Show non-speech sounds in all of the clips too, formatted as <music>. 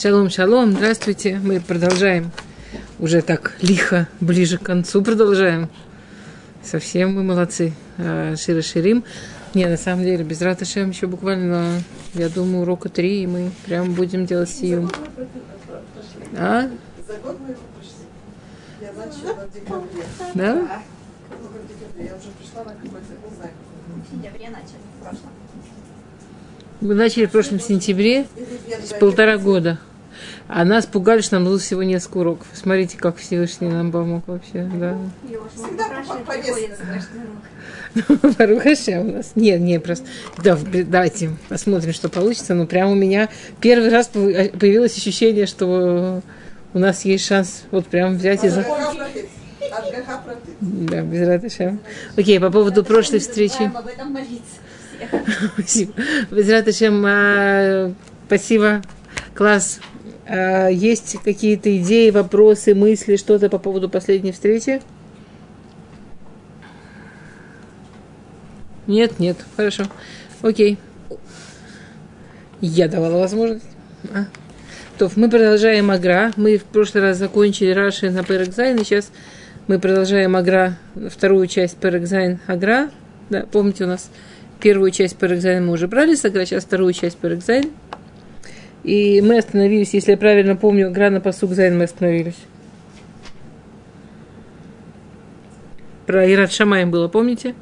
Шалом, шалом, здравствуйте. Мы продолжаем уже так лихо, ближе к концу продолжаем. Совсем мы молодцы. А, Шира Ширим. Не, на самом деле, без раташем еще буквально, я думаю, урока три, и мы прям будем делать сию. А? За год мы его пришли. Я начала в декабре. Да? Ну, декабре. Я уже пришла на какой-то, не знаю, В сентябре начали, в прошлом. Мы начали в прошлом сентябре с полтора года. А нас пугали, что нам было всего несколько уроков. Смотрите, как Всевышний нам помог вообще, да. Барухаша у нас. Нет, нет, просто. Да, давайте посмотрим, что получится. Но прямо у меня первый раз пов- появилось ощущение, что у нас есть шанс вот прям взять и за... Да, без ратыша. Окей, по поводу прошлой встречи. Об этом молиться. Спасибо. А, спасибо. Класс. А, есть какие-то идеи, вопросы, мысли, что-то по поводу последней встречи? Нет, нет, хорошо. Окей. Я давала возможность. А. То, мы продолжаем Агра. Мы в прошлый раз закончили Раши на Перекзайн, сейчас мы продолжаем הגר"א, вторую часть פרק ז הגר"א. Да, помните, у нас первую часть פרק ז мы уже брали с הגר"א, сейчас вторую часть פרק ז. И мы остановились, если я правильно помню, הגר"א на פסוק ז мы остановились. Про יראת שמיים было, помните?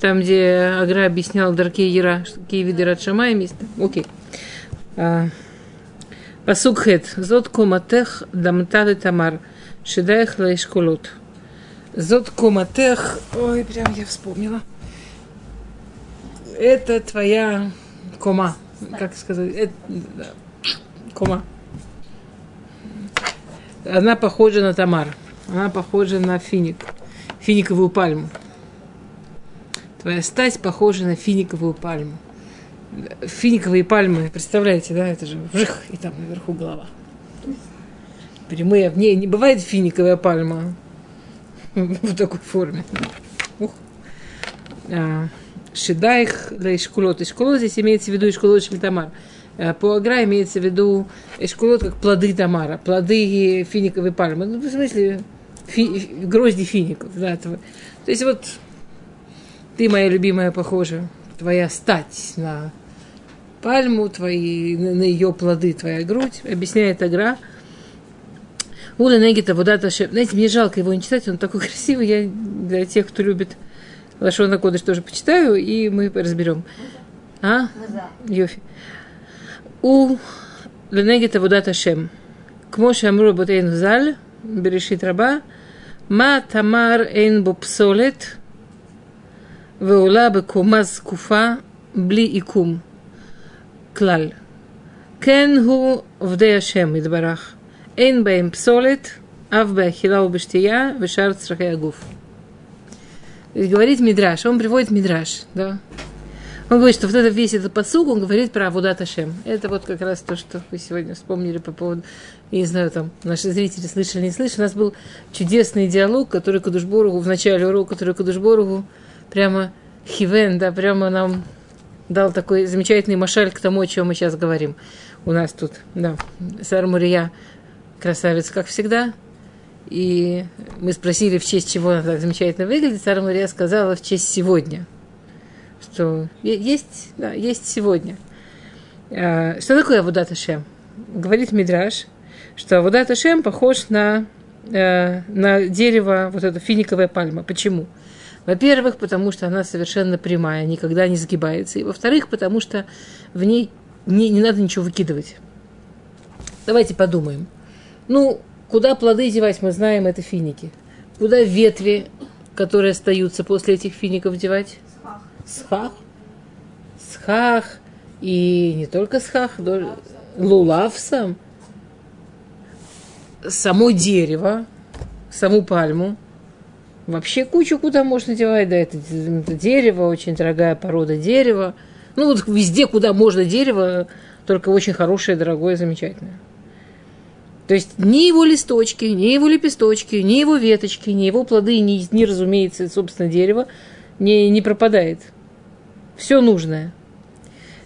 Там, где הגר"א объяснял דרכי יראה, какие виды יראת שמיים есть. Окей. А, Пасук хет. Зот коматех дамтады тамар. Шедаех лаишколот. Зот коматех. Ой, прям я вспомнила. Это твоя кома. Как сказать? Это, да. Кома. Она похожа на тамар. Она похожа на финик. Финиковую пальму. Твоя стать похожа на финиковую пальму. Финиковые пальмы, представляете, да, это же вжих, и там наверху голова. Прямые, в ней не бывает финиковая пальма <laughs> в такой форме. Ух. А, Шедайх для эшкулот. Эшкулот здесь имеется в виду эшкулот шельтамар. А, По агра имеется в виду эшкулот как плоды тамара, плоды финиковой пальмы. Ну, в смысле, фи, грозди фиников. Да, этого. То есть вот ты, моя любимая, похожа, твоя стать на пальму, твои, на, ее плоды, твоя грудь, объясняет Агра. Ула Негита, вода Ташем. Знаете, мне жалко его не читать, он такой <laughs> красивый. Я для тех, кто любит Лашона Кодыш тоже почитаю, и мы разберем. А? Йофи. У Ленегита Будата Шем. К Моше Амру Ботейн Заль, Берешит Раба, Ма Тамар Эйн Бопсолет, Веула Бекумаз Куфа, Бли Икум. Клаль. Кен Ху Вдей Ашем Идбарах. Эйн Бэйм Псолет, Ав Бэхила Убештия, Вешар Црахе Агуф. Говорит Мидраш, он приводит Мидраш, да. Он говорит, что вот это весь этот посуг, он говорит про Авудат Ашем. Это вот как раз то, что вы сегодня вспомнили по поводу, я не знаю, там, наши зрители слышали, не слышали. У нас был чудесный диалог, который Кадушборугу, в начале урока, который Кадушборугу прямо хивен, да, прямо нам дал такой замечательный машаль к тому, о чем мы сейчас говорим. У нас тут, да, Сар Мурия, красавец, как всегда. И мы спросили, в честь чего она так замечательно выглядит. Сара Мария сказала, в честь сегодня. Что есть, да, есть сегодня. А, Что такое Авудат Ашем? Говорит Мидраш, что Авудат Ашем похож на, э, на дерево, вот это финиковая пальма. Почему? Во-первых, потому что она совершенно прямая, никогда не сгибается. И во-вторых, потому что в ней не, не надо ничего выкидывать. Давайте подумаем. Ну, куда плоды девать, мы знаем, это финики. Куда ветви, которые остаются после этих фиников, девать? Схах. Схах. И не только схах, но лулав сам. Само дерево, саму пальму. Вообще кучу куда можно девать, да, это, это дерево, очень дорогая порода дерева. Ну, вот везде, куда можно дерево, только очень хорошее, дорогое, замечательное. То есть ни его листочки, ни его лепесточки, ни его веточки, ни его плоды, ни, ни разумеется, собственно, дерево не, не пропадает. Все нужное.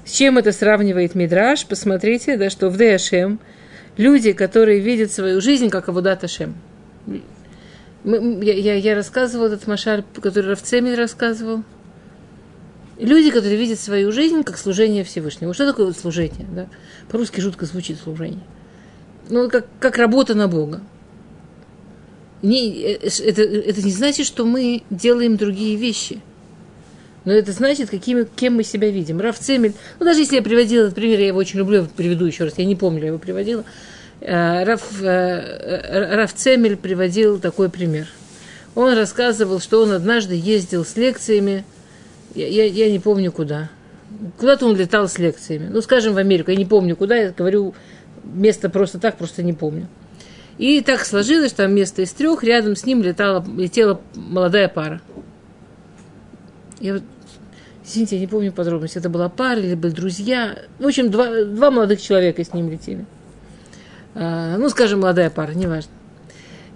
С чем это сравнивает Мидраш? Посмотрите, да, что в Деашем Люди, которые видят свою жизнь как Авудат Ашем. Мы- Я, я, я рассказывала этот машаль, который Равцемель рассказывал. Люди, которые видят свою жизнь как служение Всевышнему. Что такое вот служение? Да? По-русски жутко звучит служение. Ну, как, как работа на Бога. Не, э, это, это не значит, что мы делаем другие вещи. Но это значит, какими, кем мы себя видим. Раф Цемель, ну даже если я приводила этот пример, я его очень люблю, приведу еще раз, я не помню, я его приводила. Э, Раф, э, Раф Цемель приводил такой пример. Он рассказывал, что он однажды ездил с лекциями, я, я, я не помню куда. Куда-то он летал с лекциями. Ну, скажем, в Америку. Я не помню куда, я говорю место просто так, просто не помню. И так сложилось, что там место из трех, рядом с ним летала, летела молодая пара. Я вот, извините, я не помню подробности, это была пара или были друзья. В общем, два, два молодых человека с ним летели. А, ну, скажем, молодая пара, неважно.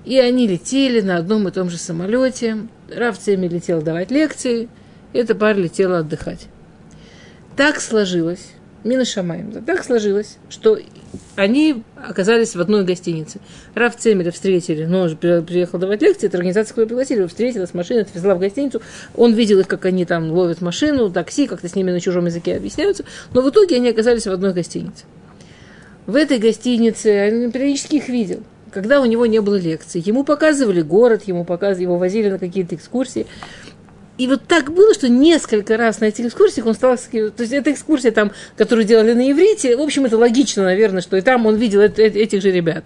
И они летели на одном и том же самолете. Раф Цеми летел давать лекции, эта пара летела отдыхать. Так сложилось, Мина Шамаем, так сложилось, что они оказались в одной гостинице. Раф Цемеля встретили, но он же при- приехал давать лекции, это организация, которую пригласили, его встретила с машиной, отвезла в гостиницу. Он видел их, как они там ловят машину, такси, как-то с ними на чужом языке объясняются. Но в итоге они оказались в одной гостинице. В этой гостинице, он периодически их видел, когда у него не было лекций. Ему показывали город, ему показывали, его возили на какие-то экскурсии. И вот так было, что несколько раз на этих экскурсиях он стал... То есть эта экскурсия, там, которую делали на иврите, в общем, это логично, наверное, что и там он видел эт- эт- этих же ребят.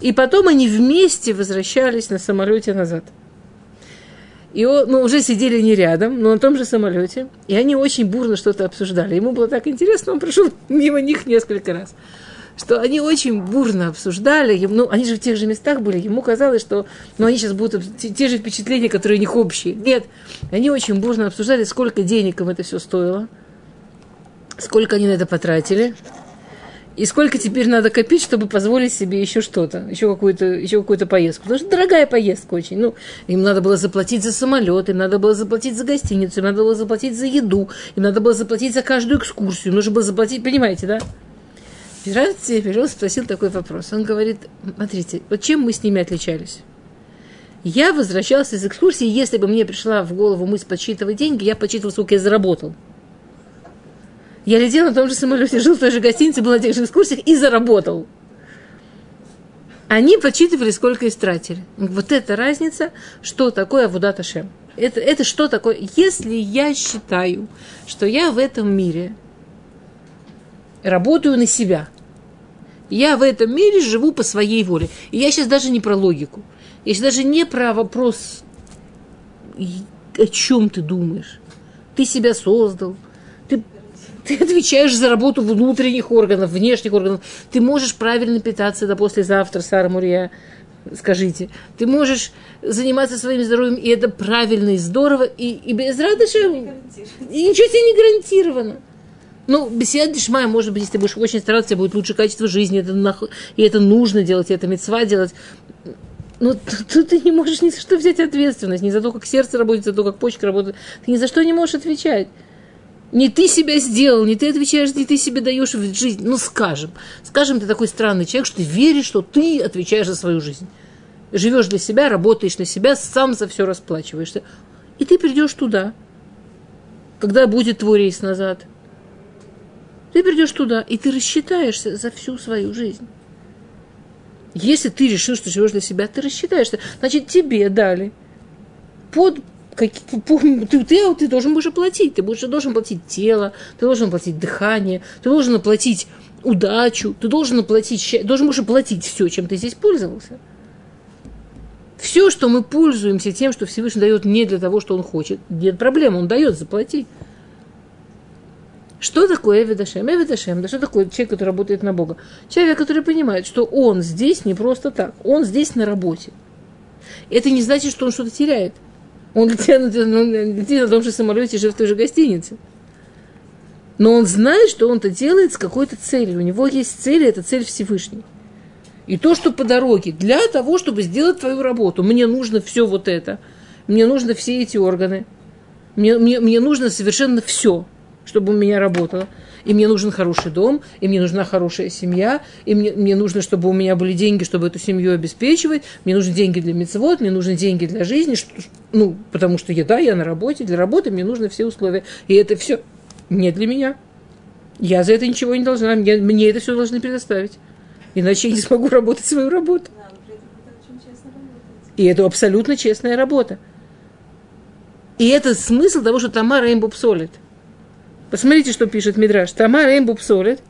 И потом они вместе возвращались на самолете назад. И он, ну, уже сидели не рядом, но на том же самолете. И они очень бурно что-то обсуждали. Ему было так интересно, он прошел мимо них несколько раз. Что они очень бурно обсуждали. Ну, они же в тех же местах были. Ему казалось, что ну, они сейчас будут те, те же впечатления, которые у них общие. Нет. Они очень бурно обсуждали, сколько денег им это все стоило. Сколько они на это потратили. И сколько теперь надо копить, чтобы позволить себе еще что-то, еще какую-то, еще какую-то поездку. Потому что дорогая поездка очень. Ну, им надо было заплатить за самолет, им надо было заплатить за гостиницу, им надо было заплатить за еду, им надо было заплатить за каждую экскурсию, им нужно было заплатить, понимаете, да? Пират Перел спросил такой вопрос. Он говорит, смотрите, вот чем мы с ними отличались? Я возвращался из экскурсии, если бы мне пришла в голову мысль подсчитывать деньги, я подсчитывал, сколько я заработал. Я летел на том же самолете, жил в той же гостинице, был на тех же экскурсиях и заработал. Они подсчитывали, сколько истратили. Вот это разница, что такое Авудат Ашем. Это, это что такое? Если я считаю, что я в этом мире работаю на себя, я в этом мире живу по своей воле. И я сейчас даже не про логику. Я сейчас даже не про вопрос, о чем ты думаешь. Ты себя создал. Ты, ты отвечаешь за работу внутренних органов, внешних органов. Ты можешь правильно питаться до послезавтра, Сара Мурия, скажите. Ты можешь заниматься своим здоровьем, и это правильно и здорово, и, и без радости, и ничего тебе не гарантировано. Ну, беседа Дишмая, может быть, если ты будешь очень стараться, у тебя будет лучше качество жизни, это нах- и это нужно делать, и это мецва делать. Но т- тут ты не можешь ни за что взять ответственность, ни за то, как сердце работает, за то, как почка работает. Ты ни за что не можешь отвечать. Не ты себя сделал, не ты отвечаешь, не ты себе даешь в жизнь. Ну, скажем, скажем, ты такой странный человек, что ты веришь, что ты отвечаешь за свою жизнь. Живешь для себя, работаешь на себя, сам за все расплачиваешься. И ты придешь туда, когда будет твой рейс назад. Ты придешь туда, и ты рассчитаешься за всю свою жизнь. Если ты решил, что живешь для себя, ты рассчитаешься. Значит, тебе дали под по- ты, ты, ты должен будешь оплатить. Ты будешь, должен платить тело, ты должен платить дыхание, ты должен оплатить удачу, ты должен оплатить, должен будешь оплатить все, чем ты здесь пользовался. Все, что мы пользуемся тем, что Всевышний дает не для того, что он хочет, нет проблем, он дает, заплати. Что такое Эвидашем? Эвидашем, да что такое человек, который работает на Бога? Человек, который понимает, что он здесь не просто так, он здесь на работе. Это не значит, что он что-то теряет. Он летит, он летит на том же самолете, живет в той же гостинице. Но он знает, что он это делает с какой-то целью. У него есть цель, и это цель Всевышней. И то, что по дороге, для того, чтобы сделать твою работу, мне нужно все вот это, мне нужно все эти органы, мне, мне, мне нужно совершенно все, чтобы у меня работало. и мне нужен хороший дом, и мне нужна хорошая семья, и мне, мне нужно, чтобы у меня были деньги, чтобы эту семью обеспечивать, мне нужны деньги для мецвод, мне нужны деньги для жизни, что, ну, потому что я, да, я на работе, для работы мне нужны все условия. И это все не для меня. Я за это ничего не должна, мне, мне это все должны предоставить. Иначе я не смогу работать свою работу. И это абсолютно честная работа. И это смысл того, что Тамара им бупсолит. Посмотрите, что пишет Мидраш. Тамара им бупсолит.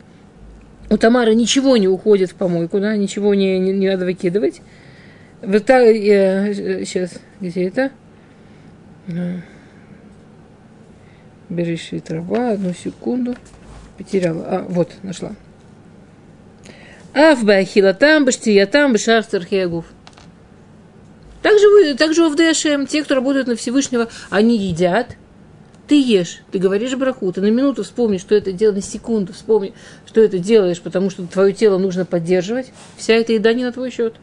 У Тамары ничего не уходит в помойку, да, ничего не, не, не надо выкидывать. Вот так, я, сейчас, где это? Береши трава, одну секунду. Потеряла. А, вот, нашла. Ав бахила там, баштия там, башар цархиягув. Также, также в ДШМ, те, кто работают на Всевышнего, они едят. Ты ешь, ты говоришь браху, ты на минуту вспомни, что это дело, на секунду вспомни, что это делаешь, потому что твое тело нужно поддерживать. Вся эта еда не на твой счет.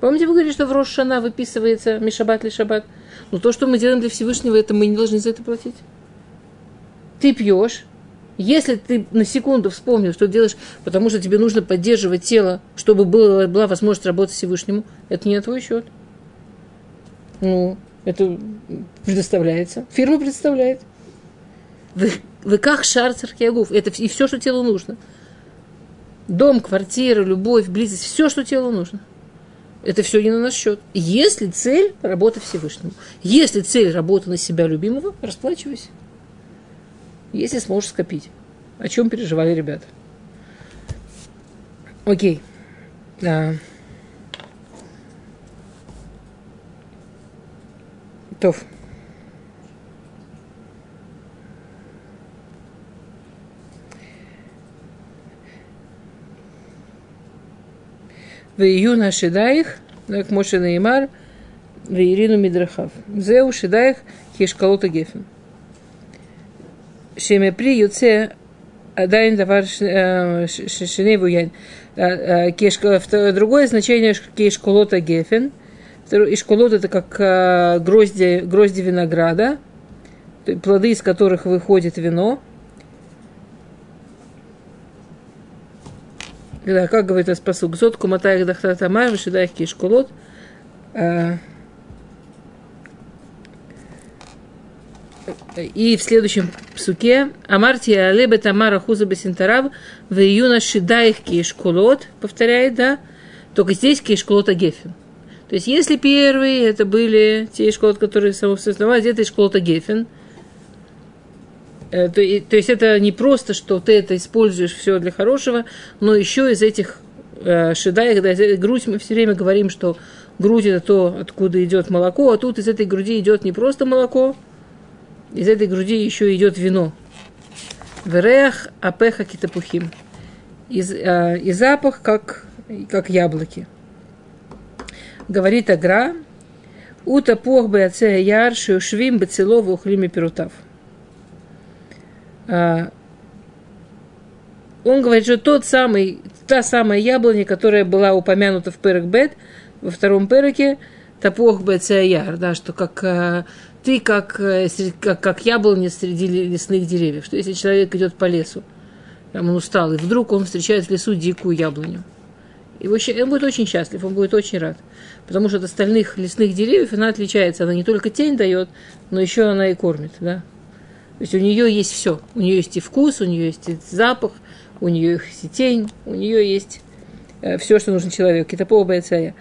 Помните, вы говорили, что в Рошана выписывается Мишабат ли Шаббат? Но то, что мы делаем для Всевышнего, это мы не должны за это платить. Ты пьешь, если ты на секунду вспомнил, что делаешь, потому что тебе нужно поддерживать тело, чтобы было, была возможность работать Всевышнему, это не на твой счет. Ну, это предоставляется. Фирма предоставляет. Вы, вы как шар цархиагуф. Это и все, что телу нужно. Дом, квартира, любовь, близость, все, что телу нужно. Это все не на наш счет. Если цель – работа Всевышнему. Если цель – работа на себя любимого, расплачивайся. Если сможешь скопить. О чем переживали ребята. Окей. тоф В июне Шидаих, как Моше Неймар, в Ирину Мидрахав. Зеу Шидаих Хишкалота Гефен. Шемепри Юце Адайн Давар э, Шеневу Янь. А, а, э, другое значение Кишкалота Гефен – Ишколот это как э, грозди, грозди винограда, плоды из которых выходит вино. Да, как говорит Аспасук, зот куматаях дахтатамай, вышидаях кишколот. Э, и в следующем псуке Амарти Алебе Тамара Хуза Бесинтарав в июна Шидаих Кишколот, повторяет, да, только здесь Кишколот Агефин. То есть, если первые это были те школы, которые создавались, это школа Гефен, то, то есть это не просто, что ты это используешь все для хорошего, но еще из этих э, шедаек, да, грудь мы все время говорим, что грудь это то, откуда идет молоко, а тут из этой груди идет не просто молоко, из этой груди еще идет вино. Верех апеха китапухим. И, э, и запах, как, как яблоки говорит Агра, Ута пох бы отце яр, шиушвим бы целово ухлими перутав. Он говорит, что тот самый, та самая яблоня, которая была упомянута в Перек Бет, во втором Переке, Тапох Бецеяр, да, что как а, ты как, э, как, как яблоня среди лесных деревьев. Что если человек идет по лесу, там он устал, и вдруг он встречает в лесу дикую яблоню. Его, он будет очень счастлив, он будет очень рад. Потому что от остальных лесных деревьев она отличается. Она не только тень дает, но еще она и кормит. Да? То есть у нее есть все. У нее есть и вкус, у нее есть и запах, у нее есть и тень, у нее есть э, все, что нужно человеку. Китапова бойцая.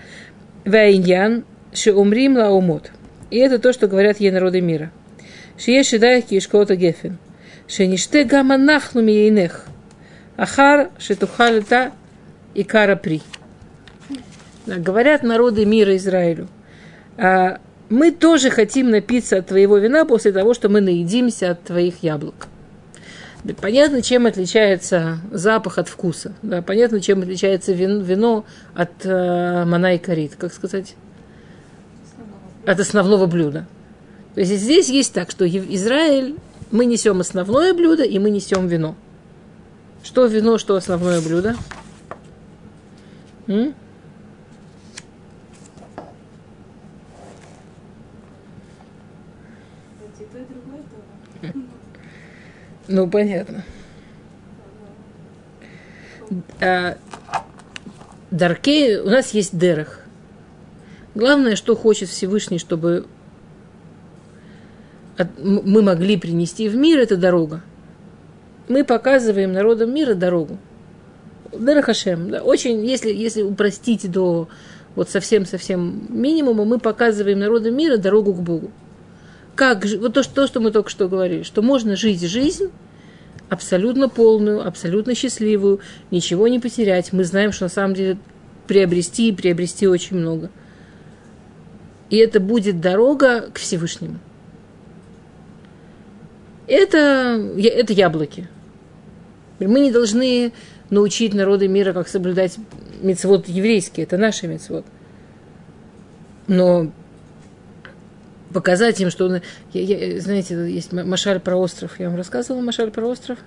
Вайньян шеумрим лаумот. И это то, что говорят ей народы мира. Шиеш шедайх кишкота гефен. Шениште гама нахну миейнех. Ахар шетухалета и кара при. Говорят народы мира Израилю. «А мы тоже хотим напиться от твоего вина после того, что мы наедимся от твоих яблок. Понятно, чем отличается запах от вкуса. Да, понятно, чем отличается вино, от э, мана и корит. Как сказать? От основного блюда. То есть здесь есть так, что Израиль, мы несем основное блюдо и мы несем вино. Что вино, что основное блюдо? М? Ну, понятно. А, Даркей, у нас есть дерах. Главное, что хочет Всевышний, чтобы мы могли принести в мир, это дорога. Мы показываем народам мира дорогу. Дерахашем, да, очень, если, если упростить до вот совсем-совсем минимума, мы показываем народам мира дорогу к Богу. Как, вот то, что, то, что мы только что говорили, что можно жить жизнь абсолютно полную, абсолютно счастливую, ничего не потерять. Мы знаем, что на самом деле приобрести и приобрести очень много. И это будет дорога к Всевышнему. Это, это яблоки. Мы не должны научить народы мира, как соблюдать мецвод еврейский. Это наши мецвод. Но показать им, что... он- я- я- знаете, есть ма- Машаль про остров. Я вам рассказывала Машаль про остров?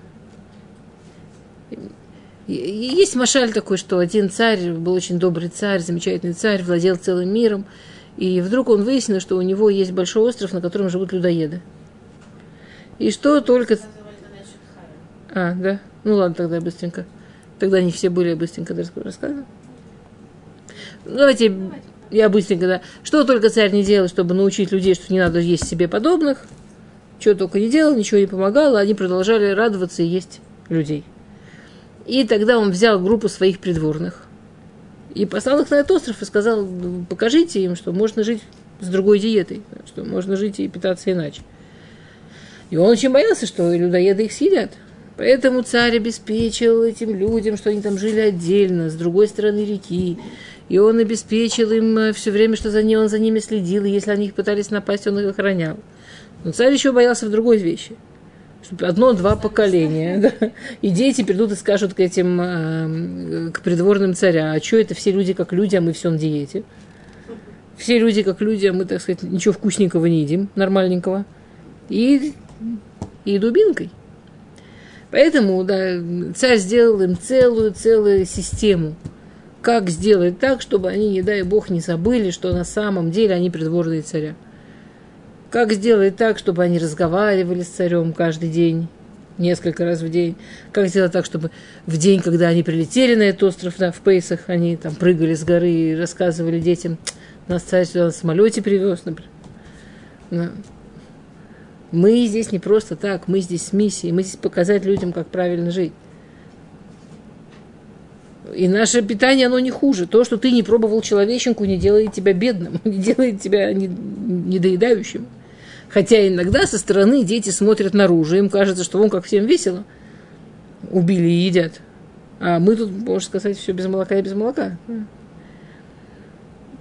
Есть Машаль такой, что один царь, был очень добрый царь, замечательный царь, владел целым миром. И вдруг он выяснил, что у него есть большой остров, на котором живут людоеды. И что только... А, да? Ну ладно, тогда быстренько. Тогда не все были, быстренько рассказываю. Ну, Давайте я быстренько, да. Что только царь не делал, чтобы научить людей, что не надо есть себе подобных. Чего только не делал, ничего не помогало, они продолжали радоваться и есть людей. И тогда он взял группу своих придворных и послал их на этот остров и сказал, «Ну, покажите им, что можно жить с другой диетой, что можно жить и питаться иначе. И он очень боялся, что людоеды их съедят. Поэтому царь обеспечил этим людям, что они там жили отдельно, с другой стороны реки. И он обеспечил им все время, что за ним, он за ними следил, и если они их пытались напасть, он их охранял. Но царь еще боялся в другой вещи. Одно-два поколения, <laughs> да, и дети придут и скажут к этим, э, к придворным царя, а что это все люди как люди, а мы все на диете. Все люди как люди, а мы, так сказать, ничего вкусненького не едим, нормальненького. И, и дубинкой. Поэтому да, царь сделал им целую-целую систему, как сделать так, чтобы они, не дай бог, не забыли, что на самом деле они придворные царя. Как сделать так, чтобы они разговаривали с царем каждый день, несколько раз в день. Как сделать так, чтобы в день, когда они прилетели на этот остров, да, в Пейсах, они там прыгали с горы и рассказывали детям, нас царь сюда на самолете привез, например. Мы здесь не просто так, мы здесь с миссией, мы здесь показать людям, как правильно жить. И наше питание, оно не хуже. То, что ты не пробовал человеченку, не делает тебя бедным, <laughs> не делает тебя недоедающим. Хотя иногда со стороны дети смотрят наружу, им кажется, что вон как всем весело. Убили и едят. А мы тут, можно сказать, все без молока и без молока.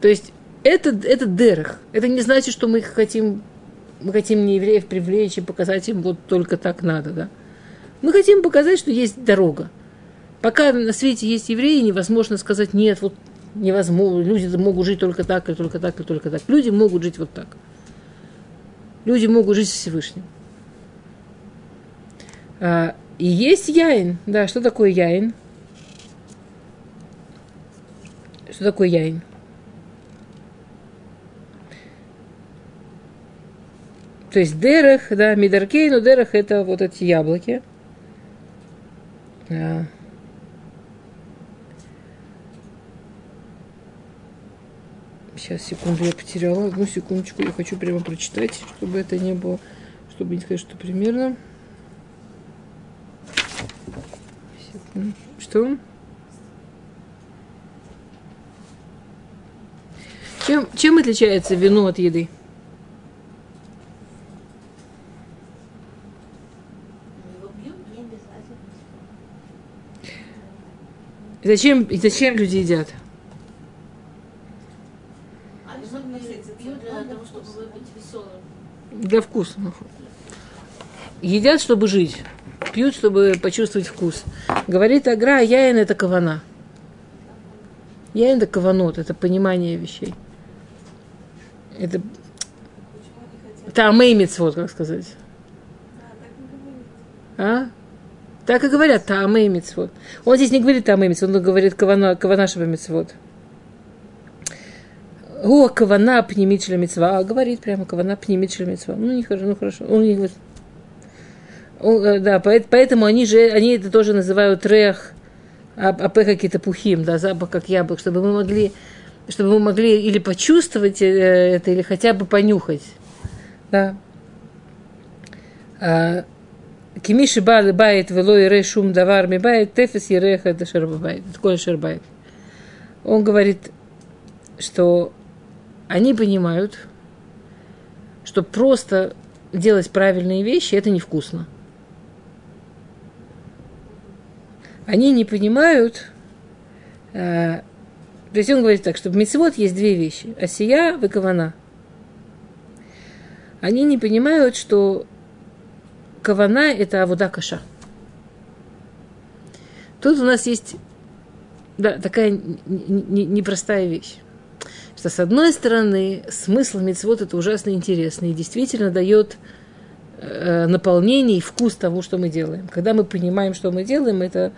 То есть это, это дерах. Это не значит, что мы хотим мы хотим не евреев привлечь и показать им вот только так надо, да. Мы хотим показать, что есть дорога. Пока на свете есть евреи, невозможно сказать, нет, вот невозможно, люди могут жить только так, и только так, и только так. Люди могут жить вот так. Люди могут жить Всевышним. А, и есть яин. Да, что такое яин? Что такое яин? То есть дерех, да, мидаркей, но дерех это вот эти яблоки. Да. Сейчас, секунду, я потеряла. Одну секундочку, я хочу прямо прочитать, чтобы это не было, чтобы не сказать, что примерно. Секунду. Что? Чем, чем отличается вино от еды? Зачем, зачем люди едят? Для вкуса. Едят, чтобы жить. Пьют, чтобы почувствовать вкус. Говорит Агра, яин это кавана. Яин это каванот, это понимание вещей. Это Таамей вот как сказать. А? Так и говорят, таамей мицвод. Он здесь не говорит таамей мицвод, он говорит кавана, каванашева мицвод. О, кавана пнемичля мицва. А, говорит прямо кавана пнемичля мицва. Ну, не хорошо, ну хорошо. Он не говорит. Он, да, поэтому они же, они это тоже называют рех апэ какие-то пухим, да, запах как яблок, чтобы мы могли, чтобы мы могли или почувствовать э, это, или хотя бы понюхать, да. Кимиши бали бает вело ире шум давар ми бает тефес ереха это шербабайт. Такое шербайт. Он говорит, что они понимают, что просто делать правильные вещи это невкусно. Они не понимают, э, то есть он говорит так, что в мецвод есть две вещи. Осия, выкована. Они не понимают, что кавана – это авуда каша. Тут у нас есть да, такая непростая вещь. Что, с одной стороны, смысл мецвод это ужасно интересно и действительно дает э, наполнение и вкус того, что мы делаем. Когда мы понимаем, что мы делаем, это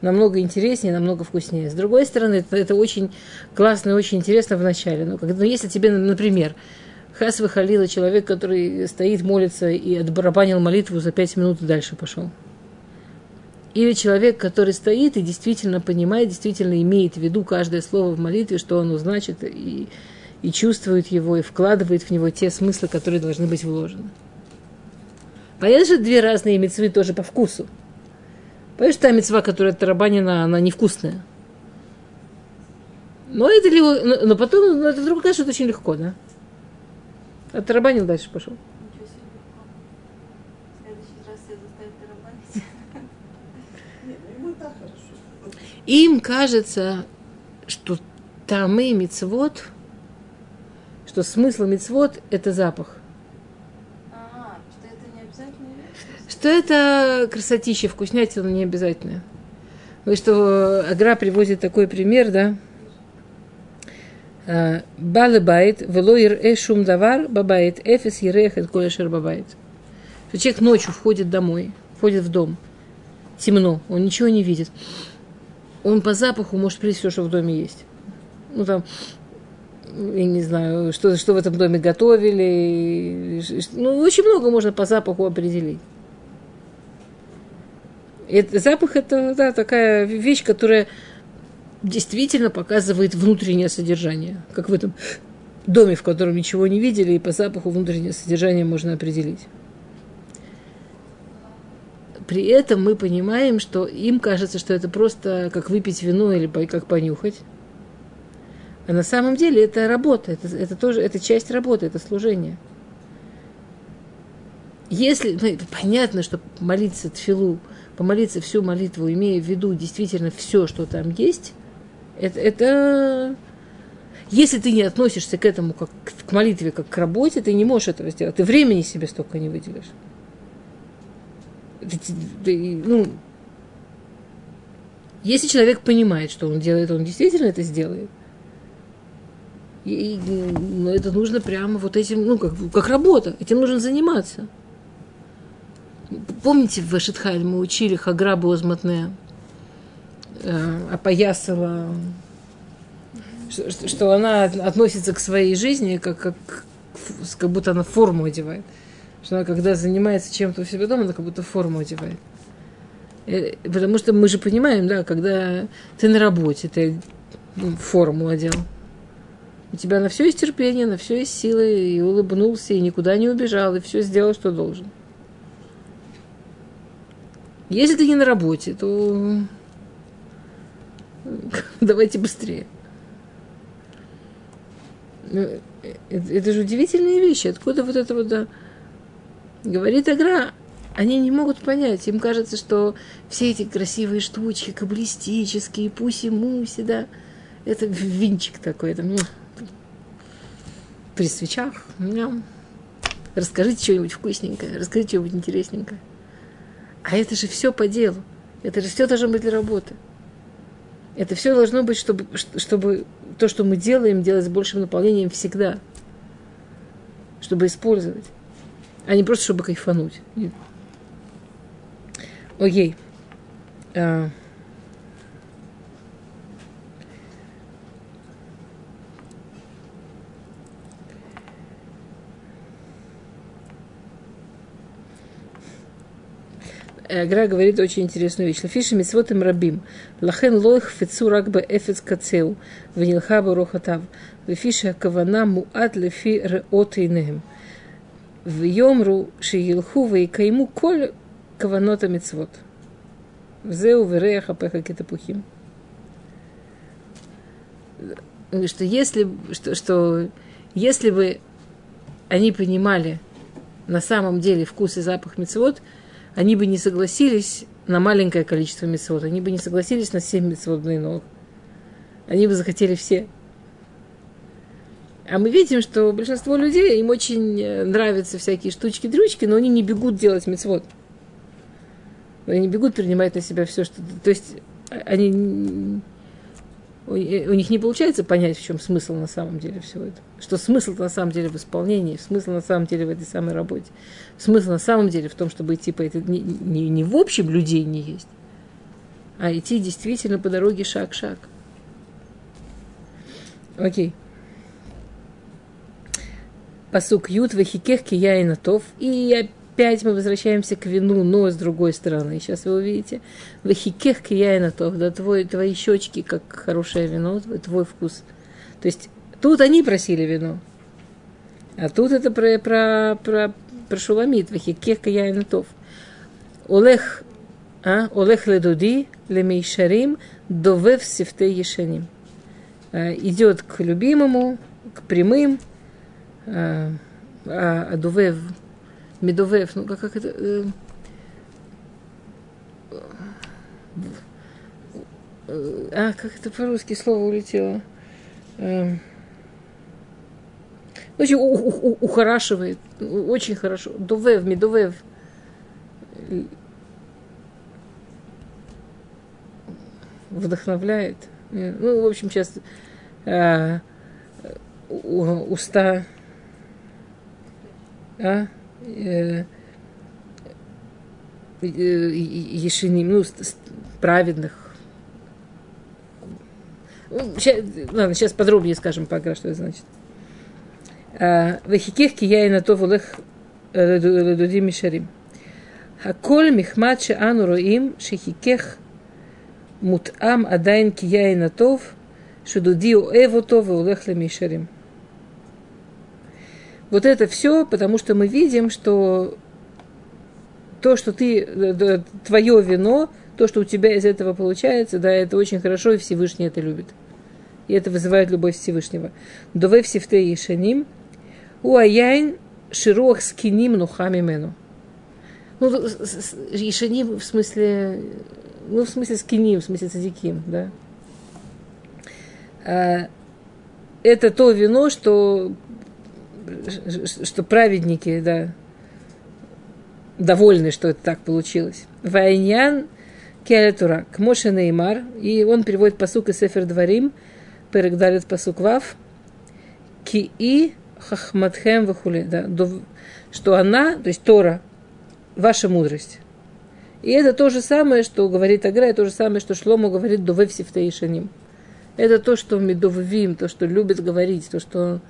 намного интереснее, намного вкуснее. С другой стороны, это, это очень классно и очень интересно в начале. Но когда, если тебе, например, Хас выхалила человек, который стоит, молится и отбарабанил молитву за пять минут и дальше пошел. Или человек, который стоит и действительно понимает, действительно имеет в виду каждое слово в молитве, что оно значит, и, и чувствует его, и вкладывает в него те смыслы, которые должны быть вложены. Понятно, что две разные мецвы тоже по вкусу. Понимаешь, та мецва, которая тарабанина, она невкусная. Но это ли, но, но потом, но это вдруг кажется, очень легко, да? Отрабанил дальше пошел. Ничего себе. В следующий раз я заставит тарабанить. <laughs> Нет, ну ему и так хорошо. Им кажется, что тамы мицвод, что смысл мицвод – это запах. А, что это не обязательно? Что это красотища, вкуснятина не обязательно. Вы что, Агра приводит такой пример, да? Балыбайт, велоир эшум давар, бабайт, эфис ерехет колешер бабайт. Что человек ночью входит домой, входит в дом, темно, он ничего не видит. Он по запаху может прийти все, что в доме есть. Ну, там, я не знаю, что, что в этом доме готовили. Ну, очень много можно по запаху определить. Это, запах – это да, такая вещь, которая действительно показывает внутреннее содержание, как в этом доме, в котором ничего не видели, и по запаху внутреннее содержание можно определить. При этом мы понимаем, что им кажется, что это просто как выпить вино или как понюхать. А на самом деле это работа, это, это тоже это часть работы, это служение. Если, ну, понятно, что молиться тфилу, помолиться всю молитву, имея в виду действительно все, что там есть, это, это если ты не относишься к этому как к молитве, как к работе, ты не можешь этого сделать. Ты времени себе столько не выделишь. Ты- ты- ну, если человек понимает, что он делает, он действительно это сделает. И, и, ну, это нужно прямо вот этим, ну, как, как работа, этим нужно заниматься. Помните, в Вашитхайль мы учили Хаграбу Озматне, э, опоясала, что, что- она относится к своей жизни, как, как, как будто она форму одевает. Что она, когда занимается чем-то у себя дома, она как будто форму одевает. Э, Потому что мы же понимаем, да, когда ты на работе, ты ну, форму одел. У тебя на все есть терпение, на все есть силы, и улыбнулся, и никуда не убежал, и все сделал, что должен. Если ты не на работе, то <laughs> давайте быстрее. Ну, э, Это, это же удивительные вещи. Откуда вот это вот, да? Говорит Агра, они не могут понять. Им кажется, что все эти красивые штучки, каблистические, пуси-муси, да, это винчик такой. Это, м, при свечах. ням. Расскажите что-нибудь вкусненькое, расскажите что-нибудь интересненькое. А это же все по делу. Это же все должно быть для работы. Это все должно быть, чтобы, чтобы то, что мы делаем, делать с большим наполнением всегда. Чтобы использовать. А не просто, чтобы кайфануть. Нет. Окей. А. Э, Гра говорит очень интересную вещь. Лафиши митцвот им рабим. Лахен лоих фицу рак бы эфец кацеу. Венилха бы рохатав. Лафиша кавана муат лефи реот инем. В йомру и кайму коль каванота митцвот. Взеу вереха пеха китапухим. Что если, что, что если бы они понимали на самом деле вкус и запах мецвод – они бы не согласились на маленькое количество мецвод, они бы не согласились на 7 мецвод ног. Они бы захотели все. А мы видим, что большинство людей, им очень э, нравятся всякие штучки-дрючки, но они не бегут делать мецвод. Они не бегут принимать на себя все, что... То есть они... У них не получается понять, в чем смысл на самом деле всего этого. Что смысл на самом деле в исполнении, смысл на самом деле в этой самой работе. Смысл на самом деле в том, чтобы идти по этой... Не, не, не в общем людей не есть, а идти действительно по дороге шаг-шаг. Окей. Посук Ют, Вахикех, Кияйнатов. И опять мы возвращаемся к вину, но с другой стороны. Сейчас вы увидите. Вахикех, Кияйнатов, да, твой, твои щечки, как хорошее вино, твой вкус. То есть тут они просили вино. А тут это про, про, про, про Шуламит, Вахикех, Кияйнатов. Олех, а, Олех ледуди, лемейшарим, довев сифте ешаним. Идет к любимому, к прямым, а, а, Адувев, Медовев, ну как, как это... Э, а, как это по-русски слово улетело? Э, очень у, у, у, ухорашивает, очень хорошо. Дувев, медовев. Вдохновляет. Ну, в общем, сейчас э, уста а, э, э, Э, ешиним, ну, праведных. Ну, сейчас, ладно, сейчас подробнее скажем, пока что это значит. А, Вахикехки я и на то волех, э, ледуди мишарим. Хаколь михмат ше ану роим шехикех мутам адайн ки я и на тов шедуди оэво то вулех ле мишарим. Вот это все, потому что мы видим, что то, что ты, твое вино, то, что у тебя из этого получается, да, это очень хорошо, и Всевышний это любит. И это вызывает любовь Всевышнего. Довев сифте и шаним, у аяйн широх скиним нухами мену. Ну, Ишаним в смысле, ну, в смысле скиним, в смысле цадиким, да. А, это то вино, что что праведники, да, довольны, что это так получилось. Вайнян Киалетура, к Моше Неймар, и он переводит посук из Сефер Дварим, перегдарит посук Вав, Ки и Хахматхем Вахуле, да, что она, то есть Тора, ваша мудрость. И это то же самое, что говорит Агра, и то же самое, что Шлому говорит Довев Сифтаишаним. Это то, что Медоввим, то, что любит говорить, то, что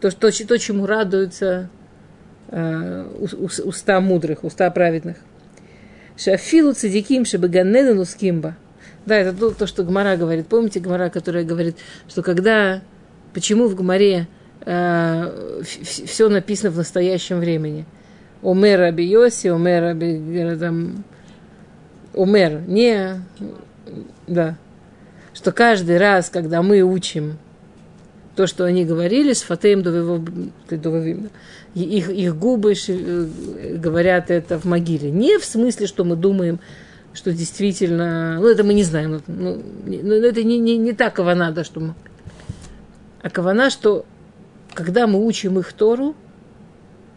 то, то, то чему радуются э, уста мудрых, уста праведных. Шафилу цадиким шабаганедану скимба. Да, это то, то, что Гмара говорит. Помните Гмара, которая говорит, что когда, почему в Гмаре э, все написано в настоящем времени? Омер Аби Йоси, Омер Аби... Там, Омер, не... Да. Что каждый раз, когда мы учим то, что они говорили, с фатеем довавим, их, их губы э, говорят это в могиле. Не в смысле, что мы думаем, что действительно, ну это мы не знаем, ну, ну это не, не, не та кавана, что мы, а кавана, что когда мы учим их Тору,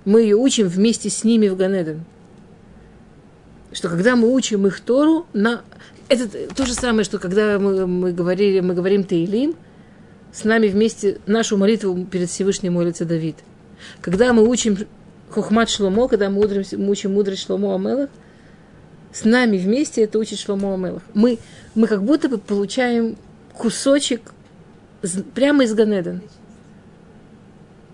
мы ее учим вместе с ними в Ганеден. Что когда мы учим их Тору, на... это то же самое, что когда мы, мы, говорили, мы говорим Таилим – с нами вместе нашу молитву перед Всевышним молится Давид. Когда мы учим Хохмат Шломо, когда мы учим, учим мудрость Шломо Амелах, с нами вместе это учит Шломо Амелах. Мы, мы как будто бы получаем кусочек прямо из Ганеден.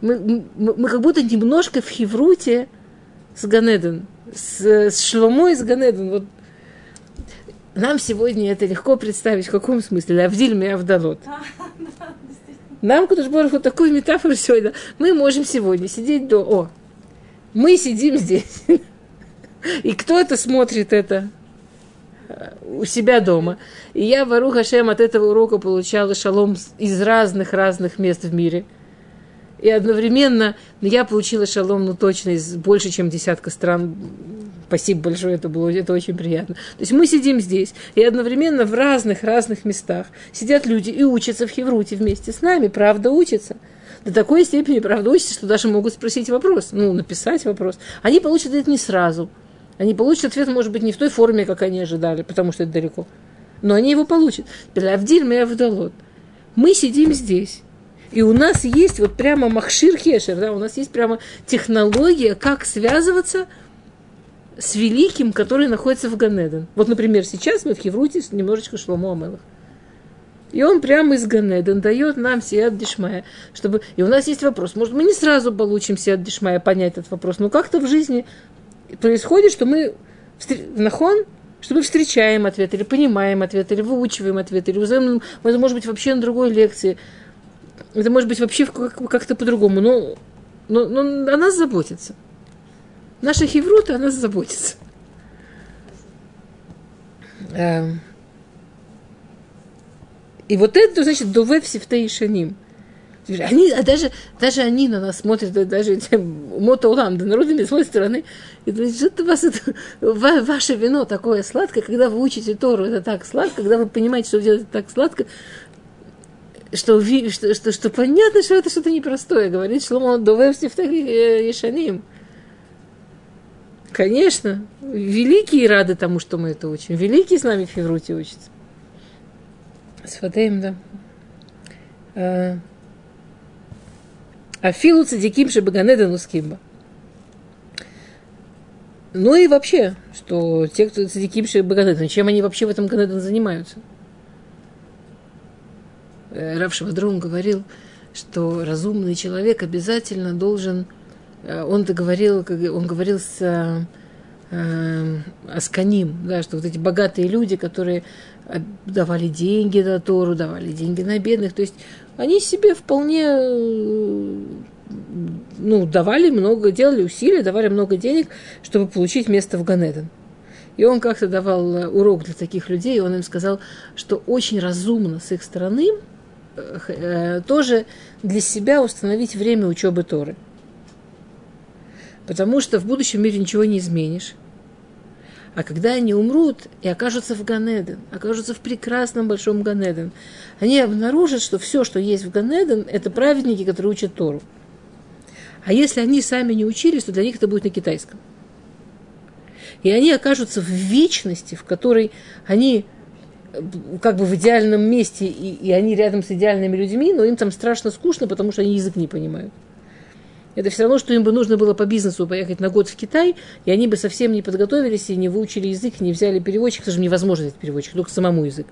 Мы, мы, мы как будто немножко в Хевруте с Ганеден. с, с Шломо из Ганеден. Вот нам сегодня это легко представить, в каком смысле. Авдиль ми Авдалот. <laughs> Нам, Кудышборов, вот такую метафору сегодня. Мы можем сегодня сидеть до... О, мы сидим здесь. <laughs> И кто-то смотрит это э, у себя дома. И я, Вару Хашем, от этого урока получала шалом из разных-разных мест в мире. И одновременно я получила шалом, ну, точно, из больше, чем десятка стран. Спасибо большое, это было, это очень приятно. То есть мы сидим здесь, и одновременно в разных-разных местах сидят люди и учатся в Хевруте вместе с нами, правда учатся. До такой степени, правда, учатся, что даже могут спросить вопрос, ну, написать вопрос. Они получат это не сразу. Они получат ответ, может быть, не в той форме, как они ожидали, потому что это далеко. Но они его получат. Мы сидим здесь. И у нас есть вот прямо махшир хешер, да, у нас есть прямо технология, как связываться с великим, который находится в Ганеден. Вот, например, сейчас мы в Хевруте немножечко Шломо Амелах. И он прямо из Ганеден дает нам Сиат Дишмая. Чтобы... И у нас есть вопрос. Может, мы не сразу получим Сиат Дишмая понять этот вопрос, но как-то в жизни происходит, что мы Нахон, что мы встречаем ответ, или понимаем ответ, или выучиваем ответ, или узнаем, может быть вообще на другой лекции. Это может быть вообще как-то по-другому. Но, но, но о нас заботится. Наша хеврута о нас заботится. Эм. И вот это, значит, довет сифтей шаним. Они, а даже, даже они на нас смотрят, даже мотоулам, да народами с моей стороны, и думают, что вас это, ваше вино такое сладкое, когда вы учите Тору, это так сладко, когда вы понимаете, что делать так сладко, что, что, что, что понятно, что это что-то непростое, говорит Шломо Довев Сифтахи Ишаним. Конечно, великие рады тому, что мы это учим. Великие с нами в Февруте учатся. Сватаем, да. А, Афилу цадиким шебаганеда нускимба. Ну и вообще, что те, кто цадиким шебаганеда, чем они вообще в этом Ганедан занимаются? Э, Рав Шавадрон говорил, что разумный человек обязательно должен, э, он говорил, он говорил с э, Асканим, да, что вот эти богатые люди, которые давали деньги на Тору, давали деньги на бедных, то есть они себе вполне ну, давали много, делали усилия, давали много денег, чтобы получить место в Ганеден. И он как-то давал урок для таких людей, и он им сказал, что очень разумно с их стороны тоже для себя установить время учебы Торы. Потому что в будущем мире ничего не изменишь. А когда они умрут и окажутся в Ганеден, окажутся в прекрасном большом Ганеден, они обнаружат, что все, что есть в Ганеден, это праведники, которые учат Тору. А если они сами не учились, то для них это будет на китайском. И они окажутся в вечности, в которой они как бы в идеальном месте, и, и они рядом с идеальными людьми, но им там страшно скучно, потому что они язык не понимают. Это все равно, что им бы нужно было по бизнесу поехать на год в Китай, и они бы совсем не подготовились и не выучили язык, не взяли переводчик, потому что невозможно взять переводчик, только самому язык.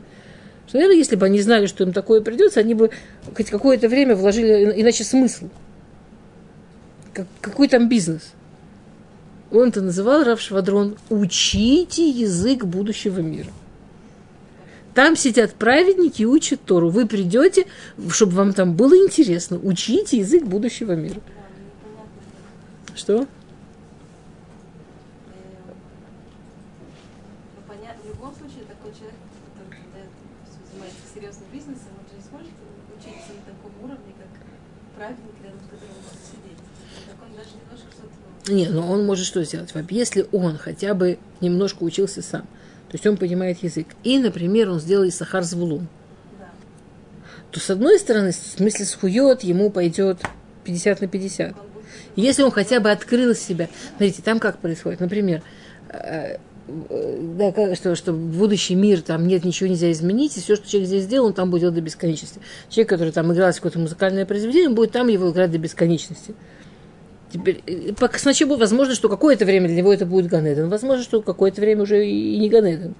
Что, наверное, если бы они знали, что им такое придется, они бы хоть какое-то время вложили, иначе смысл. Как, какой там бизнес? Он это называл Рав Швадрон «Учите язык будущего мира». Там сидят праведники и учат Тору. Вы придете, чтобы вам там было интересно, учите язык будущего мира. Что? Ну, который когда занимается серьезным бизнесом, он не может но он что сделать? Если он хотя бы немножко учился сам, есть он понимает язык, и, например, он сделал Исахар Звулун, Да. то с одной стороны, в смысле схует, ему пойдет 50 на 50. Если он хотя бы открыл себя. Смотрите, там как происходит. Например, э, э, да, как- что, что будущий мир там нет, ничего нельзя изменить, и все, что человек здесь сделал, он там будет делать до бесконечности. Человек, который там играл какое-то музыкальное произведение, он будет там его играть до бесконечности. Теперь, э, сначала возможно, что какое-то время для него это будет Ганеден, возможно, что какое-то время уже и не Ганеден.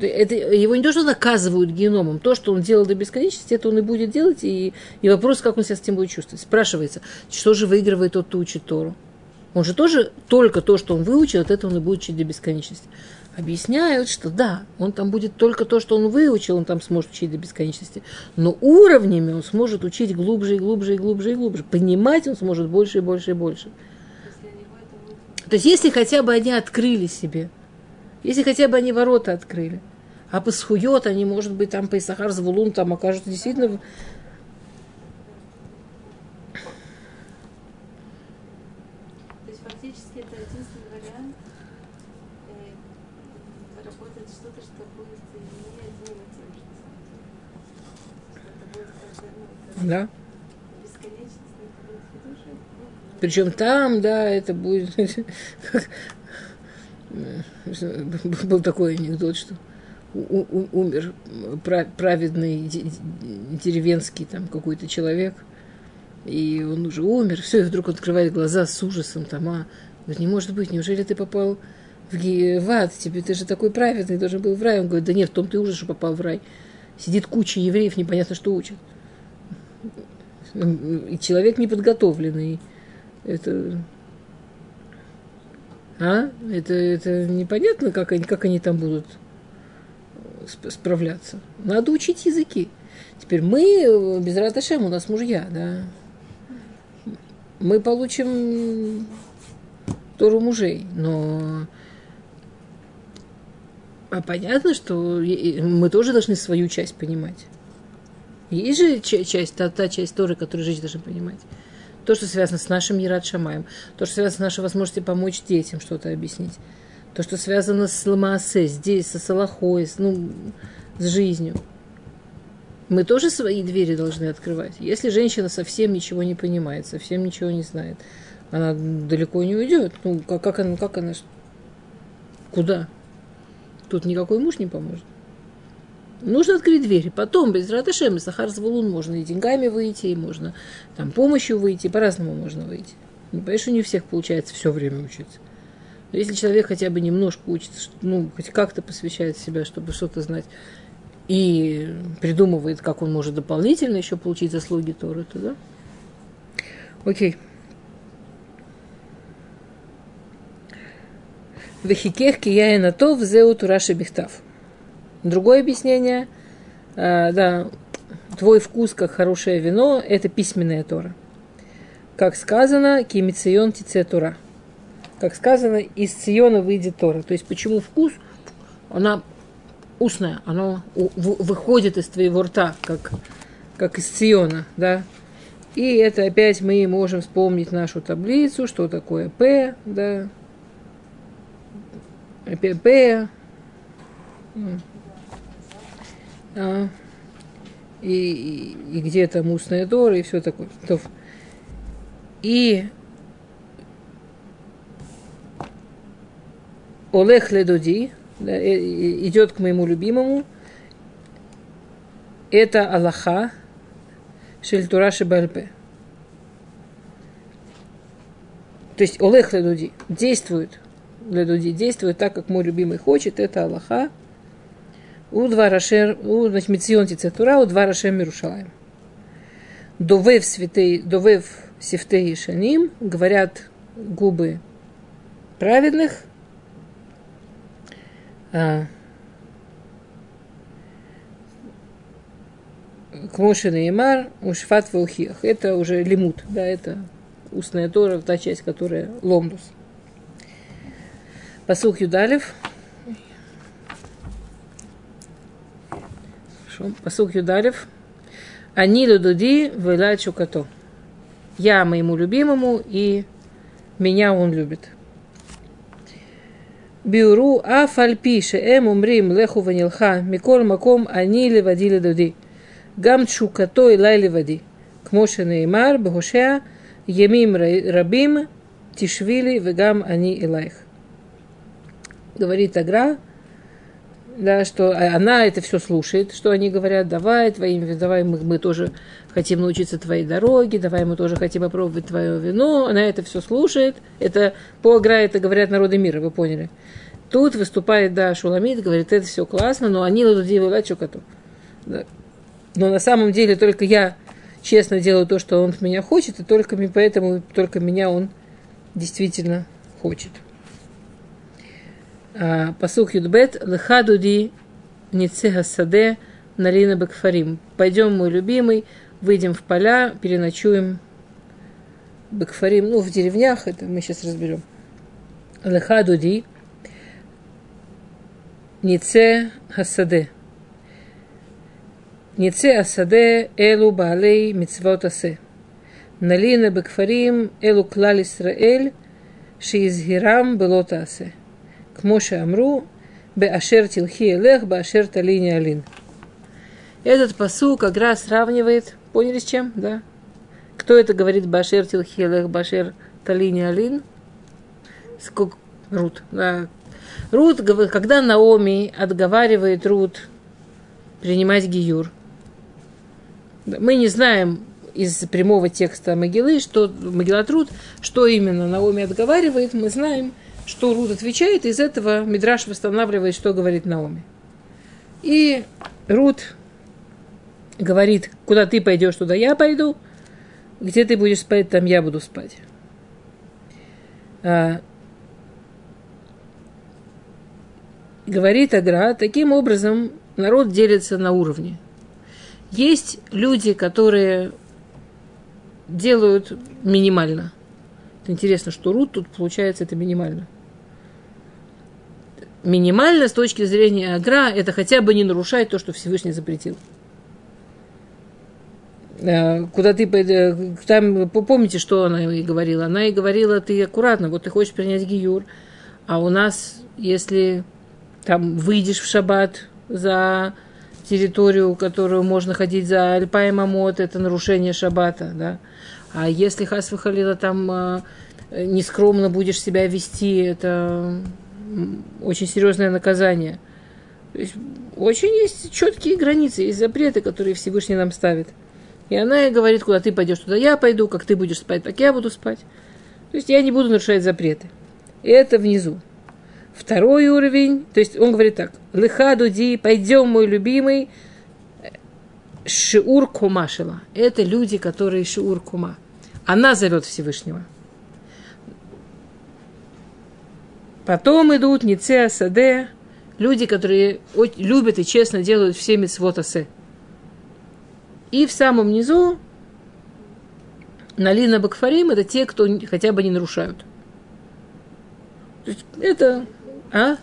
Это, его не то, что наказывают геномом, то, что он делал до бесконечности, это он и будет делать, и, и вопрос, как он себя с этим будет чувствовать. Спрашивается, что же выигрывает тот, кто учит Тору? Он же тоже только то, что он выучил, от этого он и будет учить до бесконечности. Объясняют, что да, он там будет только то, что он выучил, он там сможет учить до бесконечности. Но уровнями он сможет учить глубже и глубже и глубже и глубже. Понимать он сможет больше и больше и больше. То есть, если хотя бы они открыли себе, если хотя бы они ворота открыли, а по схует они, может быть, там по Исахар Звулун там окажутся действительно... в- То есть фактически это единственный вариант э, работать что-то, что будет не одним и тем же. на самом деле. Что это будет как бы, ну, это Да. бесконечность, но это будет в виду же, ну, Причем там, да, это будет... <laughs> Был такой анекдот, что умер пра- праведный де- де- деревенский там какой-то человек, и он уже умер, все, и вдруг открывает глаза с ужасом, там, а, говорит, не может быть, неужели ты попал в, в ад, тебе, ты же такой праведный, должен был в рай. Он говорит, да нет, в том ты ужас, что попал в рай. Сидит куча евреев, непонятно, что учат. И человек неподготовленный. Это... А? Это, это непонятно, как они, как они там будут сп- справляться. Надо учить языки. Теперь мы, без Раташем, у нас мужья, да. Мы получим Тору мужей, но а понятно, что мы тоже должны свою часть понимать. Есть же ча- часть, та, та часть Торы, которую жизнь должна понимать. То, что связано с нашим Ярат Шамаем, то, что связано с нашей возможностью помочь детям что-то объяснить, то, что связано с Ламаасе, здесь, со Салахой, с, ну, с жизнью. Мы тоже свои двери должны открывать. Если женщина совсем ничего не понимает, совсем ничего не знает, она далеко не уйдет. Ну, как, как она, как она, куда? Тут никакой муж не поможет. Нужно открыть двери. Потом, без Раташем, Сахар Звулун, можно и деньгами выйти, и можно там помощью выйти, по-разному можно выйти. Понимаешь, что не у всех получается все время учиться. Но если человек хотя бы немножко учится, ну, хоть как-то посвящает себя, чтобы что-то знать, и придумывает, как он может дополнительно еще получить заслуги Торы, то да. Окей. Вехикех кияя то взеу тураши бихтав. Другое объяснение, а, да, твой вкус как хорошее вино – это письменная Тора. Как сказано, кимицион тице Тора. Как сказано, из Циона выйдет Тора. То есть, почему вкус? Она устная, она выходит из твоего рта, как, как из Циона, да. И это опять мы можем вспомнить нашу таблицу, что такое П, да. П, П. А. И, и, и где там устная Тора и все такое. То- И Олег Ледоди да, э, идет к моему любимому. Это Аллаха Шельтура Шибальпе. То есть Олег Ледуди действует, Ледуди действует так, как мой любимый хочет, это Аллаха. У два Рашер, у Мицион Тицетура, у два Рашер Мирушалаем. Довев святей, довев сифтей и шаним, говорят губы праведных, а, к Моше Неймар, Ушфат Ваухиях. Это уже лимут, да, это устная Тора, та часть, которая ломдус. Посух Юдалев. Хорошо. Посук Юдалев. Они людуди вылает чукато. Я моему любимому, и меня он любит. Бюру Афальпише, шеэм умрим леху ванилха миколь маком они левади Дуди, Гам чукато и лай левади. Кмоше неймар бхушеа емим рабим тишвили вегам они илайх. Говорит Агра, да, что она это все слушает, что они говорят, давай, твоим, давай мы, мы тоже хотим научиться твоей дороге, давай мы тоже хотим попробовать твое вино. Она это все слушает. Это по Агра это говорят народы мира, вы поняли. Тут выступает, да, Шуламид, говорит, это все классно, но они ладуди чукату. Да. Но на самом деле только я честно делаю то, что он от меня хочет, и только поэтому только меня он действительно хочет. А, Посух Юдбет, Лехадуди, Ницега Саде, Налина Бекфарим. Пойдем, мой любимый, выйдем в поля, переночуем Бекфарим, ну, в деревнях, это мы сейчас разберем. Лехадуди, Нице Хасаде. Нице Асаде Элу Баалей Мицвот Асе. Налина Бекфарим Элу Клал Исраэль Шиизгирам Белота Асе. Моше Амру, Беашер Тилхи Элех, Беашер Талини Алин. Этот посук как раз сравнивает, поняли с чем, да? Кто это говорит Башер Тилхи Элех, Башер Талини Алин? Сколько? Рут, да. Рут, когда Наоми отговаривает Рут принимать Гиюр, мы не знаем, из прямого текста Могилы, что Могила Труд, что именно Наоми отговаривает, мы знаем, что Рут отвечает, из этого Мидраш восстанавливает, что говорит Наоми. И Рут говорит, куда ты пойдешь, туда я пойду, где ты будешь спать, там я буду спать. А, говорит Агра, таким образом народ делится на уровни. Есть люди, которые делают минимально. интересно, что Рут тут получается это минимально минимально с точки зрения Агра это хотя бы не нарушает то, что Всевышний запретил. Э, куда ты э, там, помните, что она и говорила? Она и говорила, ты аккуратно, вот ты хочешь принять гиюр, а у нас, если там выйдешь в шаббат за территорию, которую можно ходить за Альпай Мамот, это нарушение шаббата, да. А если Хас Халила там э, нескромно будешь себя вести, это очень серьезное наказание. То есть очень есть четкие границы, есть запреты, которые Всевышний нам ставит. И она и говорит, куда ты пойдешь, туда я пойду, как ты будешь спать, так я буду спать. То есть я не буду нарушать запреты. И это внизу. Второй уровень, то есть он говорит так, лыха дуди, пойдем, мой любимый, шиур кумашила. Это люди, которые шиур кума. Она зовет Всевышнего. Потом идут Нице Саде, люди, которые любят и честно делают все митцвот асе. И в самом низу Налина Бакфарим – это те, кто хотя бы не нарушают. Это, а?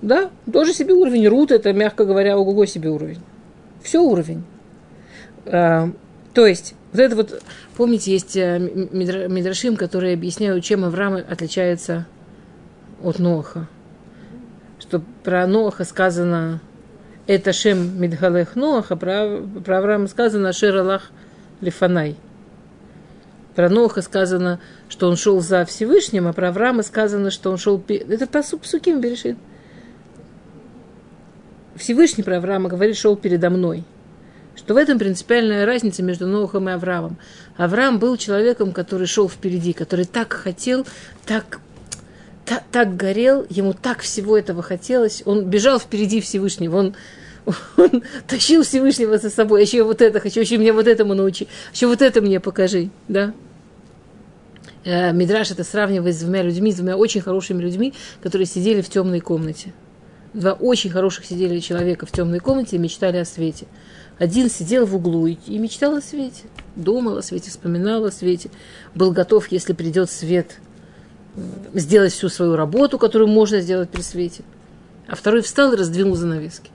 Да, тоже себе уровень. Рут – это, мягко говоря, ого-го себе уровень. Все уровень. А, то есть, вот это вот, помните, есть э, Мидрашим, которые объясняют, чем Авраам отличается от Ноха. Что про Ноха сказано это Шем Мидгалех Ноаха, про, про Авраама сказано Шер Аллах Лифанай. Про Ноха сказано, что он шел за Всевышним, а про Авраама сказано, что он шел... Это по Псуким Берешит. Всевышний про Авраама говорит, шел передо мной – что в этом принципиальная разница между Нохом и Авраамом. Авраам был человеком, который шел впереди, который так хотел, так, так, так горел, ему так всего этого хотелось. Он бежал впереди Всевышнего, он, он тащил Всевышнего за собой. Еще вот это хочу, еще мне вот этому научи, еще вот это мне покажи, да? Э, Мидраш это сравнивает с двумя людьми, с двумя очень хорошими людьми, которые сидели в темной комнате. Два очень хороших сидели человека в темной комнате и мечтали о свете. Один сидел в углу и, и мечтал о свете. Думал о свете, вспоминал о свете. Был готов, если придет свет, сделать всю свою работу, которую можно сделать при свете. А второй встал и раздвинул занавески.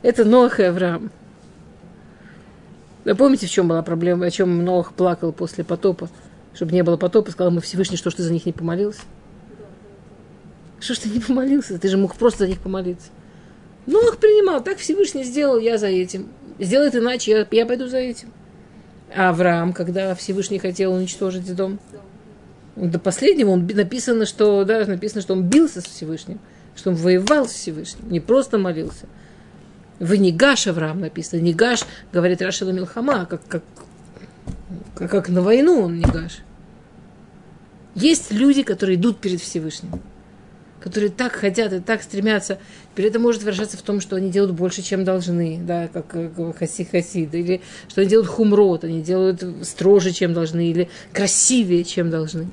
Это Ноах и Авраам. Вы помните, в чем была проблема, о чем Ноах плакал после потопа? Чтобы не было потопа, сказал ему Всевышний, что ж ты за них не помолился? Что ж ты не помолился? Ты же мог просто за них помолиться. Ну, их принимал, так Всевышний сделал, я за этим. Сделает иначе, я, я пойду за этим. А Авраам, когда Всевышний хотел уничтожить дом, до последнего он написано, что, да, написано, что он бился с Всевышним, что он воевал с Всевышним, не просто молился. Вы не Гаш Авраам написано, не Гаш, говорит Рашила Милхама, как, как, как, как на войну он не Гаш. Есть люди, которые идут перед Всевышним которые так хотят и так стремятся. Теперь это может выражаться в том, что они делают больше, чем должны, да, как, как хаси хасид, или что они делают хумрот, они делают строже, чем должны, или красивее, чем должны.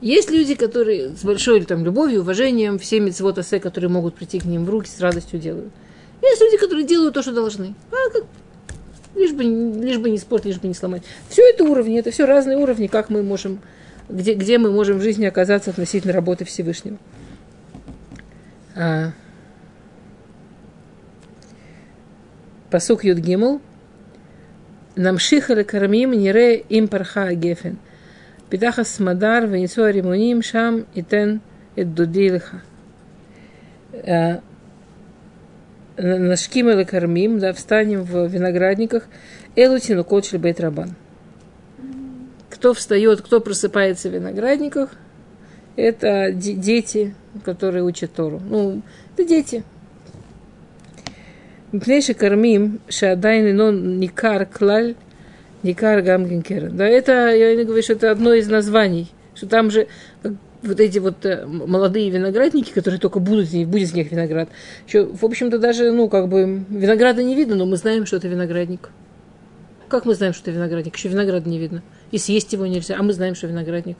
Есть люди, которые с большой там, любовью, уважением, все митцвот асе, которые могут прийти к ним в руки, с радостью делают. Есть люди, которые делают то, что должны. А, как, лишь, бы, лишь бы не спорт, лишь бы не сломать. Все это уровни, это все разные уровни, как мы можем где, где мы можем в жизни оказаться относительно работы Всевышнего. А, Пасук Юдгимл. Намшиха лекармим нире им парха гефен. Питаха смадар венецу аримуним шам итен эт дудилиха. Нашким или кормим, да, встанем в виноградниках. Элутину кочль бейт рабан кто встает, кто просыпается в виноградниках, это дети, которые учат Тору. Ну, это дети. Пнейши кормим, шадайны нон никар клаль, никар гамгенкер. Да, это, я говорю, что это одно из названий, что там же вот эти вот э, молодые виноградники, которые только будут, будет с них виноград. Еще, в общем-то, даже, ну, как бы, винограда не видно, но мы знаем, что это виноградник. Как мы знаем, что это виноградник? Еще винограда не видно и съесть его нельзя. А мы знаем, что виноградник.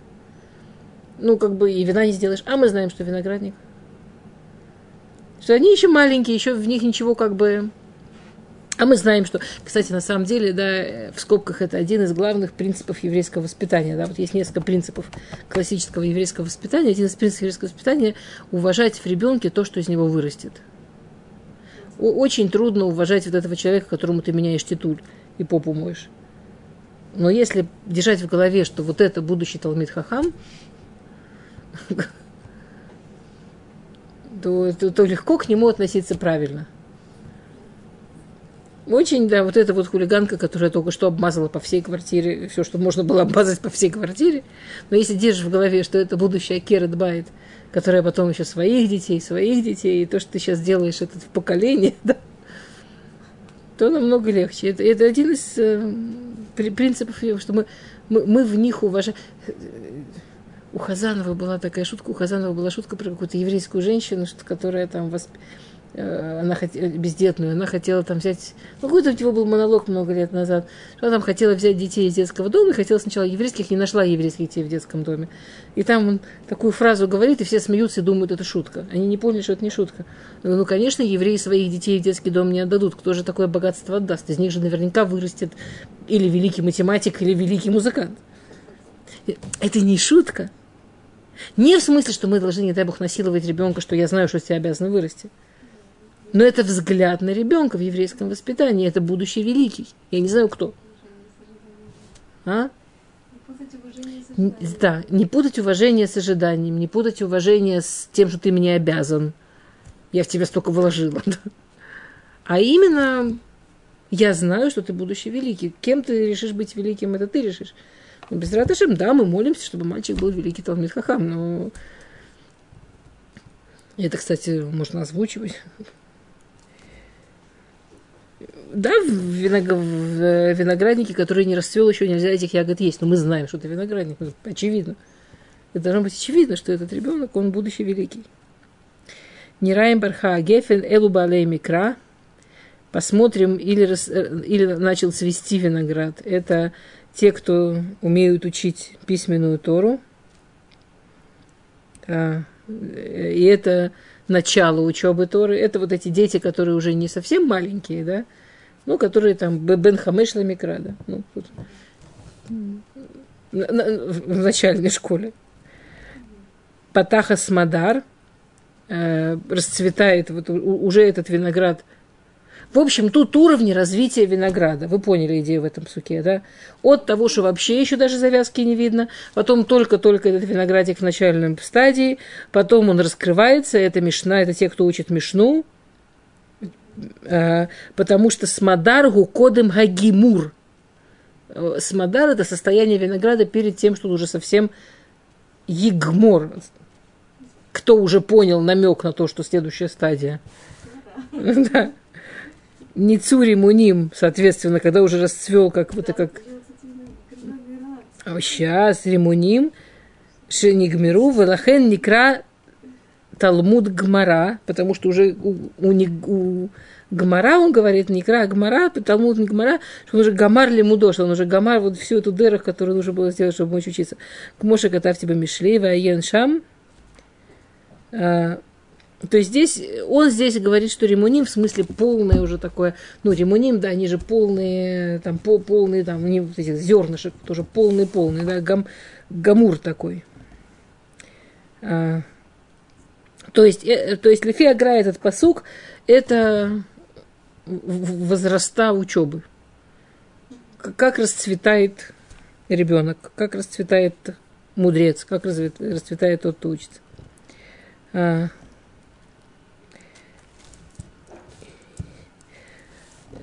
Ну, как бы и вина не сделаешь. А мы знаем, что виноградник. Что они еще маленькие, еще в них ничего как бы... А мы знаем, что, кстати, на самом деле, да, в скобках это один из главных принципов еврейского воспитания. Да, вот есть несколько принципов классического еврейского воспитания. Один из принципов еврейского воспитания – уважать в ребенке то, что из него вырастет. Очень трудно уважать вот этого человека, которому ты меняешь титуль и попу моешь. Но если держать в голове, что вот это будущий Талмит Хахам, <laughs> то, то, то легко к нему относиться правильно. Очень, да, вот эта вот хулиганка, которая только что обмазала по всей квартире, все, что можно было обмазать по всей квартире. Но если держишь в голове, что это будущая Кера Дбайт, которая потом еще своих детей, своих детей, и то, что ты сейчас делаешь, это в поколение, <laughs> да, то намного легче. Это, это один из э, принципов, что мы, мы, мы в них уважаем. У Хазанова была такая шутка, у Хазанова была шутка про какую-то еврейскую женщину, которая там восп... Э, она хотела, бездетную, она хотела там взять, ну, какой-то у него был монолог много лет назад, что она там хотела взять детей из детского дома, и хотела сначала еврейских, не нашла еврейских детей в детском доме. И там он такую фразу говорит, и все смеются и думают, это шутка. Они не поняли, что это не шутка. Ну, конечно, евреи своих детей в детский дом не отдадут. Кто же такое богатство отдаст? Из них же наверняка вырастет или великий математик, или великий музыкант. Это не шутка. Не в смысле, что мы должны, не дай бог, насиловать ребенка, что я знаю, что тебя обязаны вырасти. Но это взгляд на ребенка в еврейском воспитании. Это будущий великий. Я не знаю, кто. А? Да, не путать уважение с ожиданием, не путать уважение с тем, что ты мне обязан. Я в тебя столько вложила. А именно, я знаю, что ты будущий великий. Кем ты решишь быть великим, это ты решишь. Без раташем, да, мы молимся, чтобы мальчик был великий Талмит Хахам, но это, кстати, можно озвучивать да, в, виног... в винограднике, который не расцвел, еще нельзя этих ягод есть. Но мы знаем, что это виноградник, ну, очевидно. Это должно быть очевидно, что этот ребенок, он будущий великий. Нираем барха гефен элу микра. Посмотрим, или, рас... или начал цвести виноград. Это те, кто умеют учить письменную Тору. А, и это начало учебы Торы. Это вот эти дети, которые уже не совсем маленькие, да, ну, которые там Бен Хамеш Ламикра, да, ну, тут, в начальной школе. Патаха Смадар э, расцветает вот уже этот виноград. В общем, тут уровни развития винограда. Вы поняли идею в этом суке, да? От того, что вообще еще даже завязки не видно, потом только-только этот виноградик в начальной стадии, потом он раскрывается, это мешна, это те, кто учит мешну, Э, потому что смадар гукодем гагимур. Э, смадар – это состояние винограда перед тем, что он уже совсем егмор. Кто уже понял намек на то, что следующая стадия. Да. <laughs> Ницури муним, соответственно, когда уже расцвел, как вот как... Сейчас римуним, шенигмиру, велахен никра Талмуд Гмара, потому что уже у, у, у Гмара, он говорит, не Кра, а Гмара, Талмуд Гмара, что он уже Гамар Лемудо, что он уже Гамар, вот всю эту дыру, которую нужно было сделать, чтобы мочь учиться. К Моше Катав тебе Мишлей, Ваен Шам. А, то есть здесь, он здесь говорит, что ремуним в смысле полное уже такое, ну, ремуним, да, они же полные, там, пол, полные, там, не вот этих зернышек, тоже полный-полный, да, гам, гамур такой. А, то есть, э, то есть Лефи Агра этот посук, это возраста учебы. Как расцветает ребенок, как расцветает мудрец, как расцветает тот, кто учится.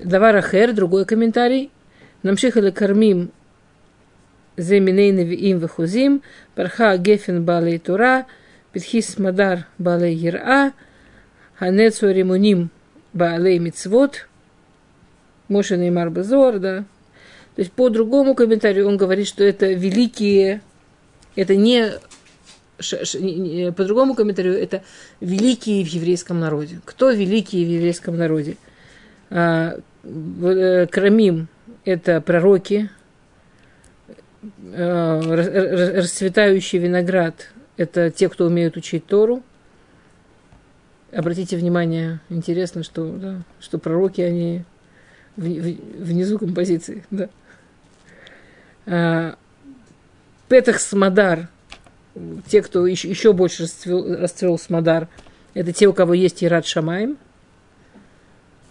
Давара Ахер, другой комментарий. Намших или кормим земинейны им вихузим, парха гефен балей тура, петхис мадар балей ера, ханецу ремуним балей мицвод, Мошин и да. То есть по другому комментарию он говорит, что это великие, это не по другому комментарию, это великие в еврейском народе. Кто великие в еврейском народе? А, Э, Крамим – это пророки, э, рас- рас- расцветающий виноград – это те, кто умеют учить Тору. Обратите внимание, интересно, что, да, что пророки, они внизу композиции, <laughs> да. А, Петах Смадар, те, кто еще, больше расцвел, расцвел Смадар, это те, у кого есть Ират Шамаем.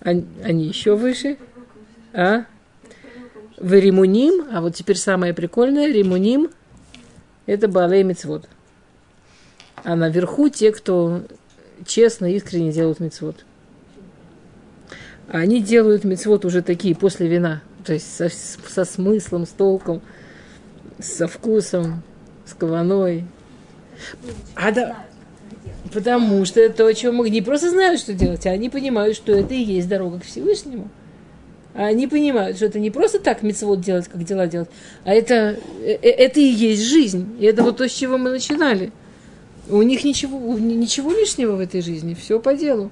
Они, еще выше. А? В Римуним, а вот теперь самое прикольное, Римуним, это Балей Мицвод. А наверху те, кто честно, искренне делают мицвод. Они делают мицвод уже такие, после вина. То есть со, со смыслом, с толком, со вкусом, с кованой. А да, потому что то, о чем мы не просто знают, что делать, а они понимают, что это и есть дорога к Всевышнему. А они понимают, что это не просто так мецвод делать, как дела делать, а это, э- э- это и есть жизнь. И это вот то, с чего мы начинали. У них ничего, ничего лишнего в этой жизни, все по делу.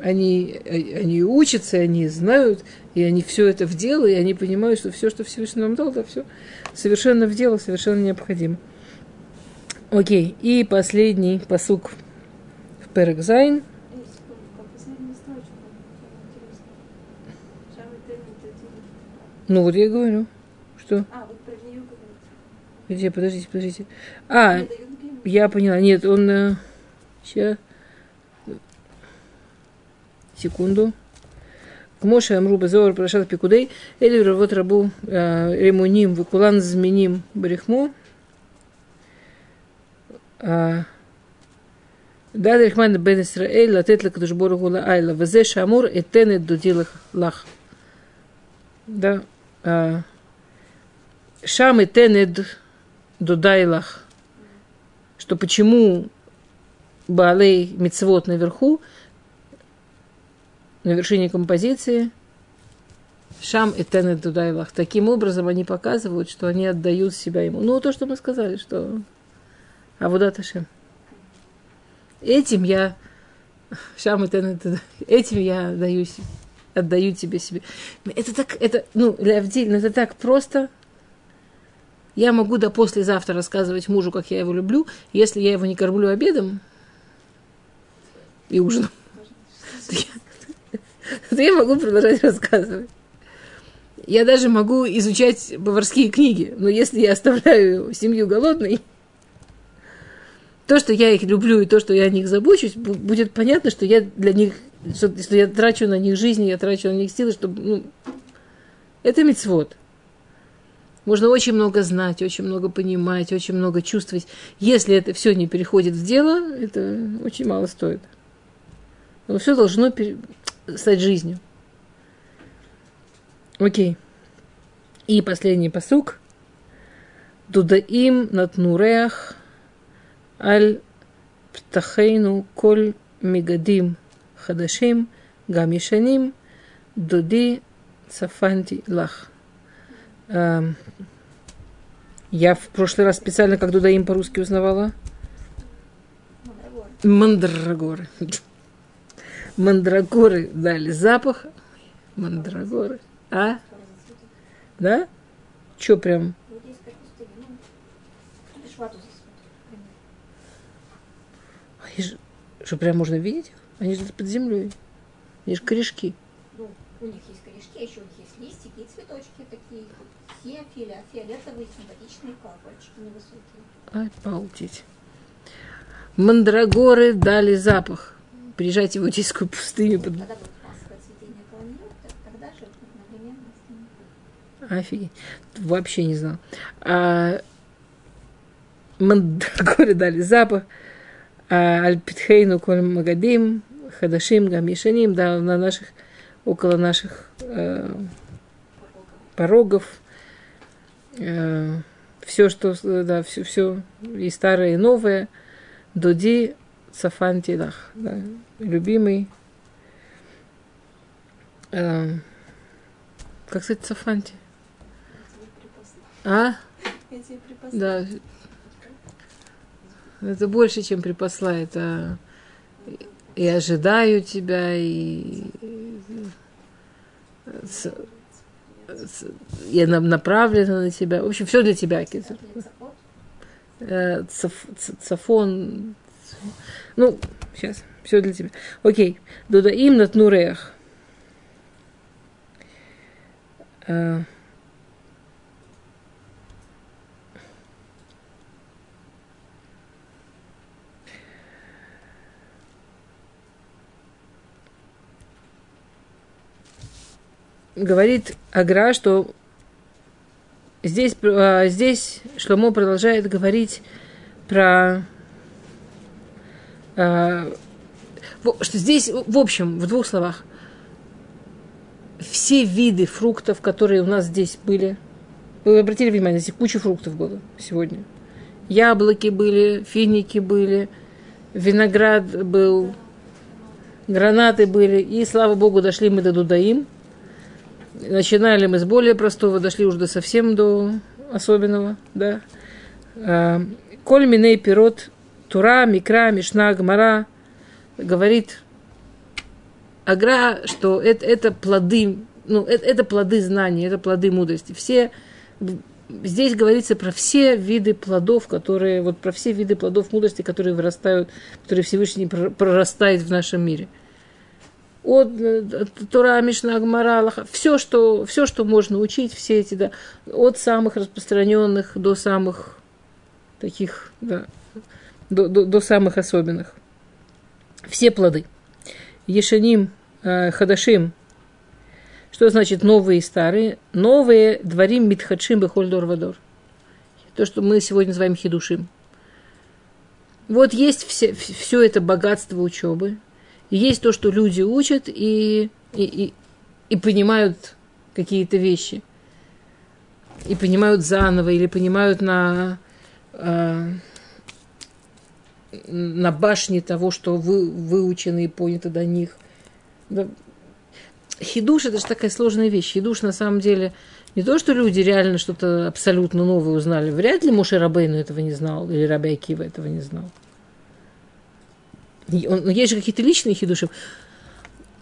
Они, э, они учатся, они знают, и они все это в дело, и они понимают, что все, что Всевышний нам дал, да, все совершенно в дело, совершенно необходимо. Окей, и последний посук в Перекзайн. Ну вот я говорю, что... А, вот про нее говорите. Где, подождите, подождите. А, я поняла. Нет, он... Сейчас. Секунду. К Моше Амру Безор Парашат Пикудей, Эли вот рабу э, Ремуним, Викулан Зменим Барихмо. Да, Рихман бен Исраэль, латет лакадушбору гула айла, везе шамур и тенет дудилах лах. Да. Шам и тенет дудайлах. Что почему Баалей Мицвод наверху, на вершине композиции, Шам и Тенет Дудайлах. Таким образом они показывают, что они отдают себя ему. Ну, то, что мы сказали, что Авуда Ташем. Этим я Шам Дудай- Этим я отдаю, се- отдаю тебе себе. Это так, это, ну, Леавдиль, это так просто. Я могу до послезавтра рассказывать мужу, как я его люблю, если я его не кормлю обедом и ужином. <laughs> то я- могу продолжать рассказывать. Я даже могу изучать поварские книги, но если я оставляю семью голодной, то, что я их люблю и то, что я о них забочусь, бу- будет понятно, что я для них, что, что я трачу на них жизнь, я трачу на них силы, чтобы, ну, это мецвод. Можно очень много знать, очень много понимать, очень много чувствовать. Если это все не переходит в дело, это очень мало стоит. Но все должно пере- стать жизнью. Окей. И последний посук. Дудаим натнуреах аль птахейну коль мигадим хадашим гамишаним дуди цафанти лах. Я в прошлый раз специально, как Дудаим по-русски узнавала. Мандрагоры. <laughs> Мандрагоры дали запах. Мандрагоры. А? Да? Че прям? Они же, что прям можно видеть? Они же под землей. Они же корешки. Ну, у них есть корешки, а еще у них есть листики и цветочки такие. Все фиоля- фиолетовые, симпатичные колокольчики невысокие. Обалдеть. Мандрагоры дали запах. Приезжайте в Иудейскую пустыню. под-. Офигеть. Вообще не знал. А, мандрагоры дали запах. А, Альпитхейну коль магадим, хадашим, гамишаним, да, на наших, около наших э, порогов. все, что, да, все, все, и старое, и новое. Дуди Цафантидах, да, любимый. Э, как сказать Цафанти? А? Да. Это больше, чем припасла. Это и ожидаю тебя, и я на- направлена на тебя. В общем, все для тебя. Лицепот. Э, Цафон. Ну, сейчас, все для тебя. Окей. Дудаим на тнуреях. Говорит Агра, что здесь, э, здесь Шломо продолжает говорить про во- что здесь, в общем, в двух словах, все виды фруктов, которые у нас здесь были, вы обратили внимание, здесь куча фруктов было сегодня. Яблоки были, финики были, виноград был, гранаты были, и, слава богу, дошли мы до Дудаим. Начинали мы с более простого, дошли уже до совсем до особенного, да. А, Коль миней пирот Тура, Микра, Мишна, Гмара говорит Агра, что это, это плоды, ну, это, это плоды знаний, это плоды мудрости. Все, здесь говорится про все виды плодов, которые, вот про все виды плодов мудрости, которые вырастают, которые Всевышний прор- прорастает в нашем мире. От э, Тура, Мишна, Гмара, Аллаха, все что, все, что можно учить, все эти, да, от самых распространенных до самых таких, да, до, до, до самых особенных. Все плоды. Ешаним, э, Хадашим. Что значит новые и старые? Новые дворим митхадшим бехольдор вадор. То, что мы сегодня называем хидушим. Вот есть все, все это богатство учебы. Есть то, что люди учат и, и, и, и понимают какие-то вещи. И понимают заново, или понимают на, э, на башне того, что вы, выучено и понято до них. Да. Хидуш это же такая сложная вещь. Хидуш на самом деле не то, что люди реально что-то абсолютно новое узнали. Вряд ли Муше Рабейну этого не знал, или Раби Акива этого не знал. Он- есть же какие-то личные хидуши.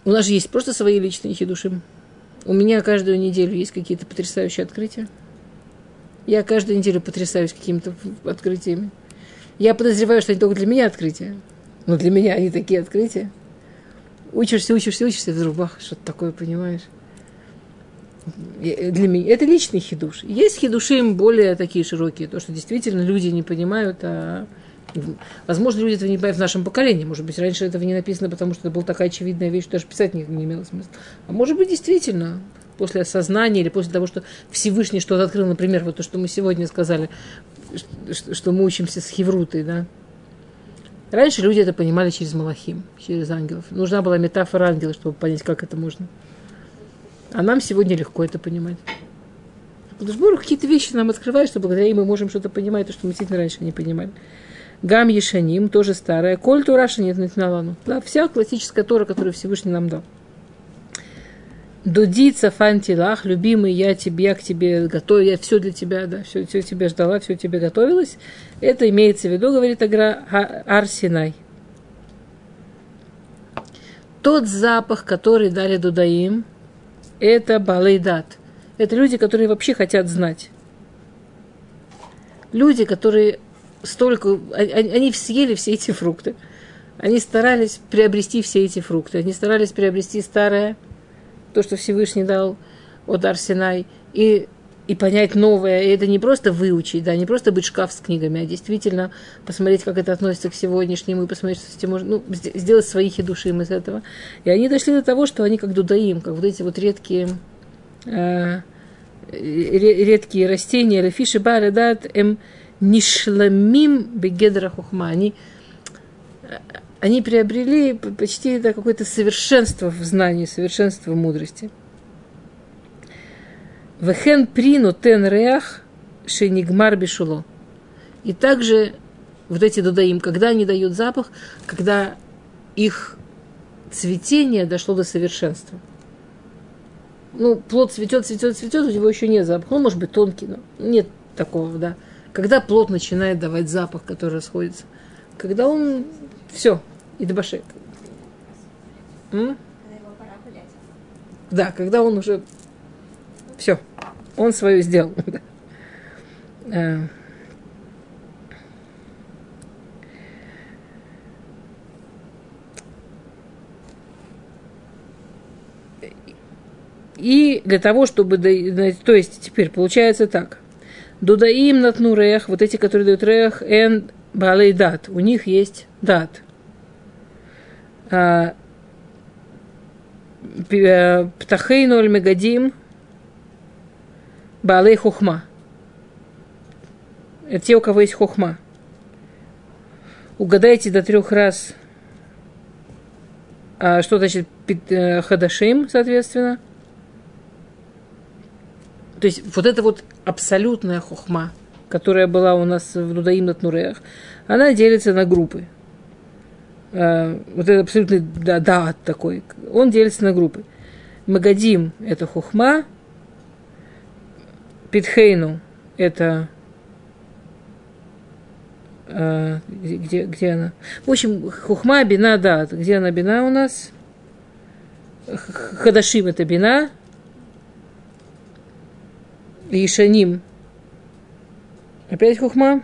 У нас же есть просто свои личные хидуши. У меня каждую неделю есть какие-то потрясающие открытия. Я каждую неделю потрясаюсь какими-то открытиями. Я подозреваю, что они только для меня открытия. Но для меня они такие открытия. Учишься, учишься, учишься, вдруг бах, что-то такое понимаешь. Для меня это личный хидуш. Есть хидуши более такие широкие, то, что действительно люди не понимают, а возможно, люди этого не понимают в нашем поколении. Может быть, раньше этого не написано, потому что это была такая очевидная вещь, что даже писать не, не имело смысла. А может быть, действительно, после осознания или после того, что Всевышний что-то открыл, например, вот то, что мы сегодня сказали, что, что мы учимся с Хеврутой, да. Раньше люди это понимали через Малахим, через ангелов. Нужна была метафора ангела, чтобы понять, как это можно. А нам сегодня легко это понимать. Кудышбору какие-то вещи нам открывает, что благодаря им мы можем что-то понимать, то, что мы действительно раньше не понимали. Гам Ешаним, тоже старая. Коль Тураша нет Натиналану. Да, вся классическая Тора, которую Всевышний нам дал. Дуди Цафантилах, любимый, я тебе, я к тебе готовлю, я все для тебя, да, все, все тебе ждала, все тебе готовилось. Это имеется в виду, говорит Агра, Арсинай. тот запах, который дали Дудаим, это балейдат. Это люди, которые вообще хотят знать. Люди, которые столько... Они, съели все эти фрукты. Они старались приобрести все эти фрукты. Они старались приобрести старое, то, что Всевышний дал от Арсенай, и, и понять новое. И это не просто выучить, да, не просто быть шкаф с книгами, а действительно посмотреть, как это относится к сегодняшнему, и посмотреть, что с этим можно, ну, сделать свои хидушим из этого. И они дошли до того, что они как дудаим, как вот эти вот редкие э, редкие растения, лефиши барадат, эм нишламим бегедра хухма. Они, они приобрели почти да, какое-то совершенство в знании, совершенство в мудрости. Вехен прину тен реах шенигмар бешуло. И также вот эти дудаим, когда они дают запах, когда их цветение дошло до совершенства. Ну, плод цветет, цветет, цветет, у него еще нет запаха. Он может быть тонкий, но нет такого, да. Когда плод начинает давать запах, который расходится? Когда он все, и дебашек. Да, когда он уже все, он свое сделал. <laughs> Э. И для того, чтобы... То есть теперь получается так. Дудаим натну рех, вот эти, которые дают рех, эн балей дат. У них есть дат. А, э, Птахейну аль мегадим балей хухма. Это те, у кого есть хухма. Угадайте до трех раз, а, что значит э, хадашим, соответственно – то есть вот эта вот абсолютная хухма, которая была у нас в Нудаим на Тнуреях, она делится на группы. А, вот этот абсолютный да, да такой, он делится на группы. Магадим – это хухма, Питхейну – это а, где, где она? В общем, хухма, бина, да. Где она бина у нас? Хадашим – это бина, Ишаним. Опять хухма?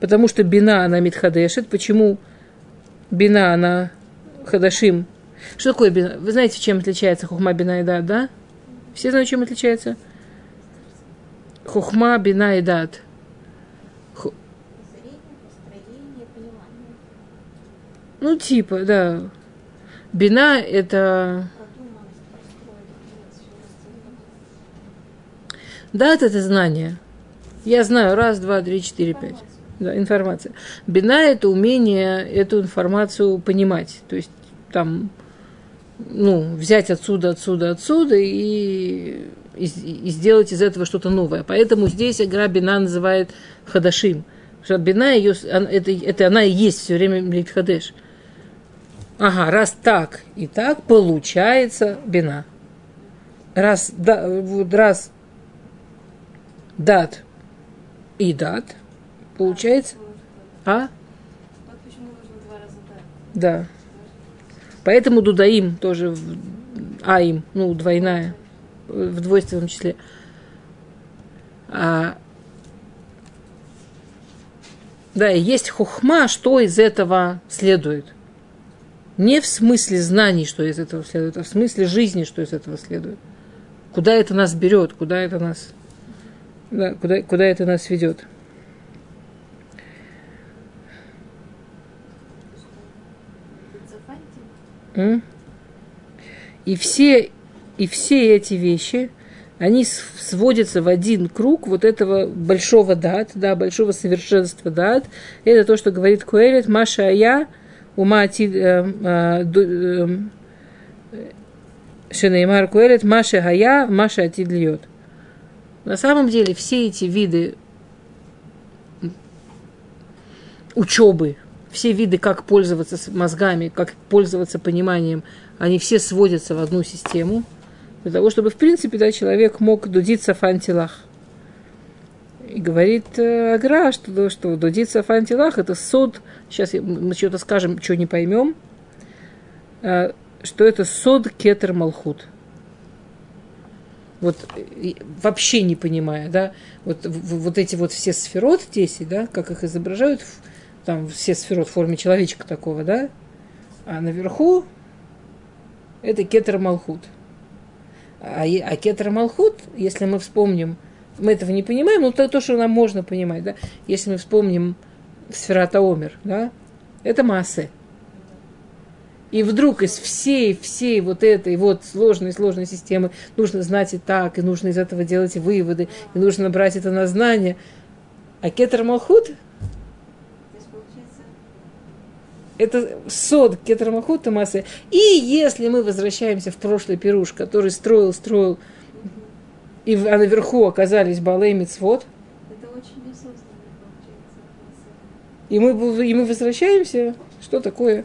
Потому что бина, она митхадешит. Почему бина, она хадашим? Что такое бина? Вы знаете, чем отличается хухма, бина и дат, да? Все знают, чем отличается? Хухма, бина и дат. Ну, типа, да. Бина – это Дат – это знание. Я знаю раз, два, три, четыре, пять. Да, информация. Бина – это умение эту информацию понимать. То есть там, ну, взять отсюда, отсюда, отсюда и, и, и сделать из этого что-то новое. Поэтому здесь игра Бина называет Хадашим. Что Бина, ее, это, это она и есть все время Млит Хадеш. Ага, раз так и так, получается Бина. Раз, да, раз дат и дат. Получается? А? Да. Поэтому дудаим тоже аим, ну, двойная, в двойственном числе. А, да, есть хухма, что из этого следует. Не в смысле знаний, что из этого следует, а в смысле жизни, что из этого следует. Куда это нас берет, куда это нас да, куда, куда это нас ведет. И все, и все эти вещи, они сводятся в один круг вот этого большого дат, да, большого совершенства дат. Это то, что говорит Куэлит, Маша Ая, ума атид, э, э, э, Шенеймар Куэлит, Маша Ая, Маша атид льет. На самом деле все эти виды учебы, все виды, как пользоваться мозгами, как пользоваться пониманием, они все сводятся в одну систему, для того, чтобы, в принципе, да, человек мог дудиться в антилах. И говорит э, Агра, что, что дудиться в антилах – это суд, сейчас мы что-то скажем, что не поймем, э, что это сод кетер малхут. Вот вообще не понимая, да, вот, вот эти вот все сферот 10, да, как их изображают, там все сферот в форме человечка такого, да, а наверху это кетер малхут. А, а кетер малхут, если мы вспомним, мы этого не понимаем, но то, то, что нам можно понимать, да, если мы вспомним сферата омер, да, это массы. И вдруг из всей, всей вот этой вот сложной, сложной системы нужно знать и так, и нужно из этого делать выводы, и нужно брать это на знание. А кетер малхут? Это сод кетер малхут массы. И. Если мы возвращаемся в прошлый пируш, который строил, строил, и а наверху оказались Балей Мицвод, и мы, и мы возвращаемся, что такое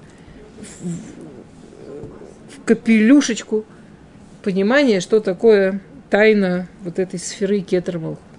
в, капелюшечку, понимание, что такое тайна вот этой сферы кетер малхут.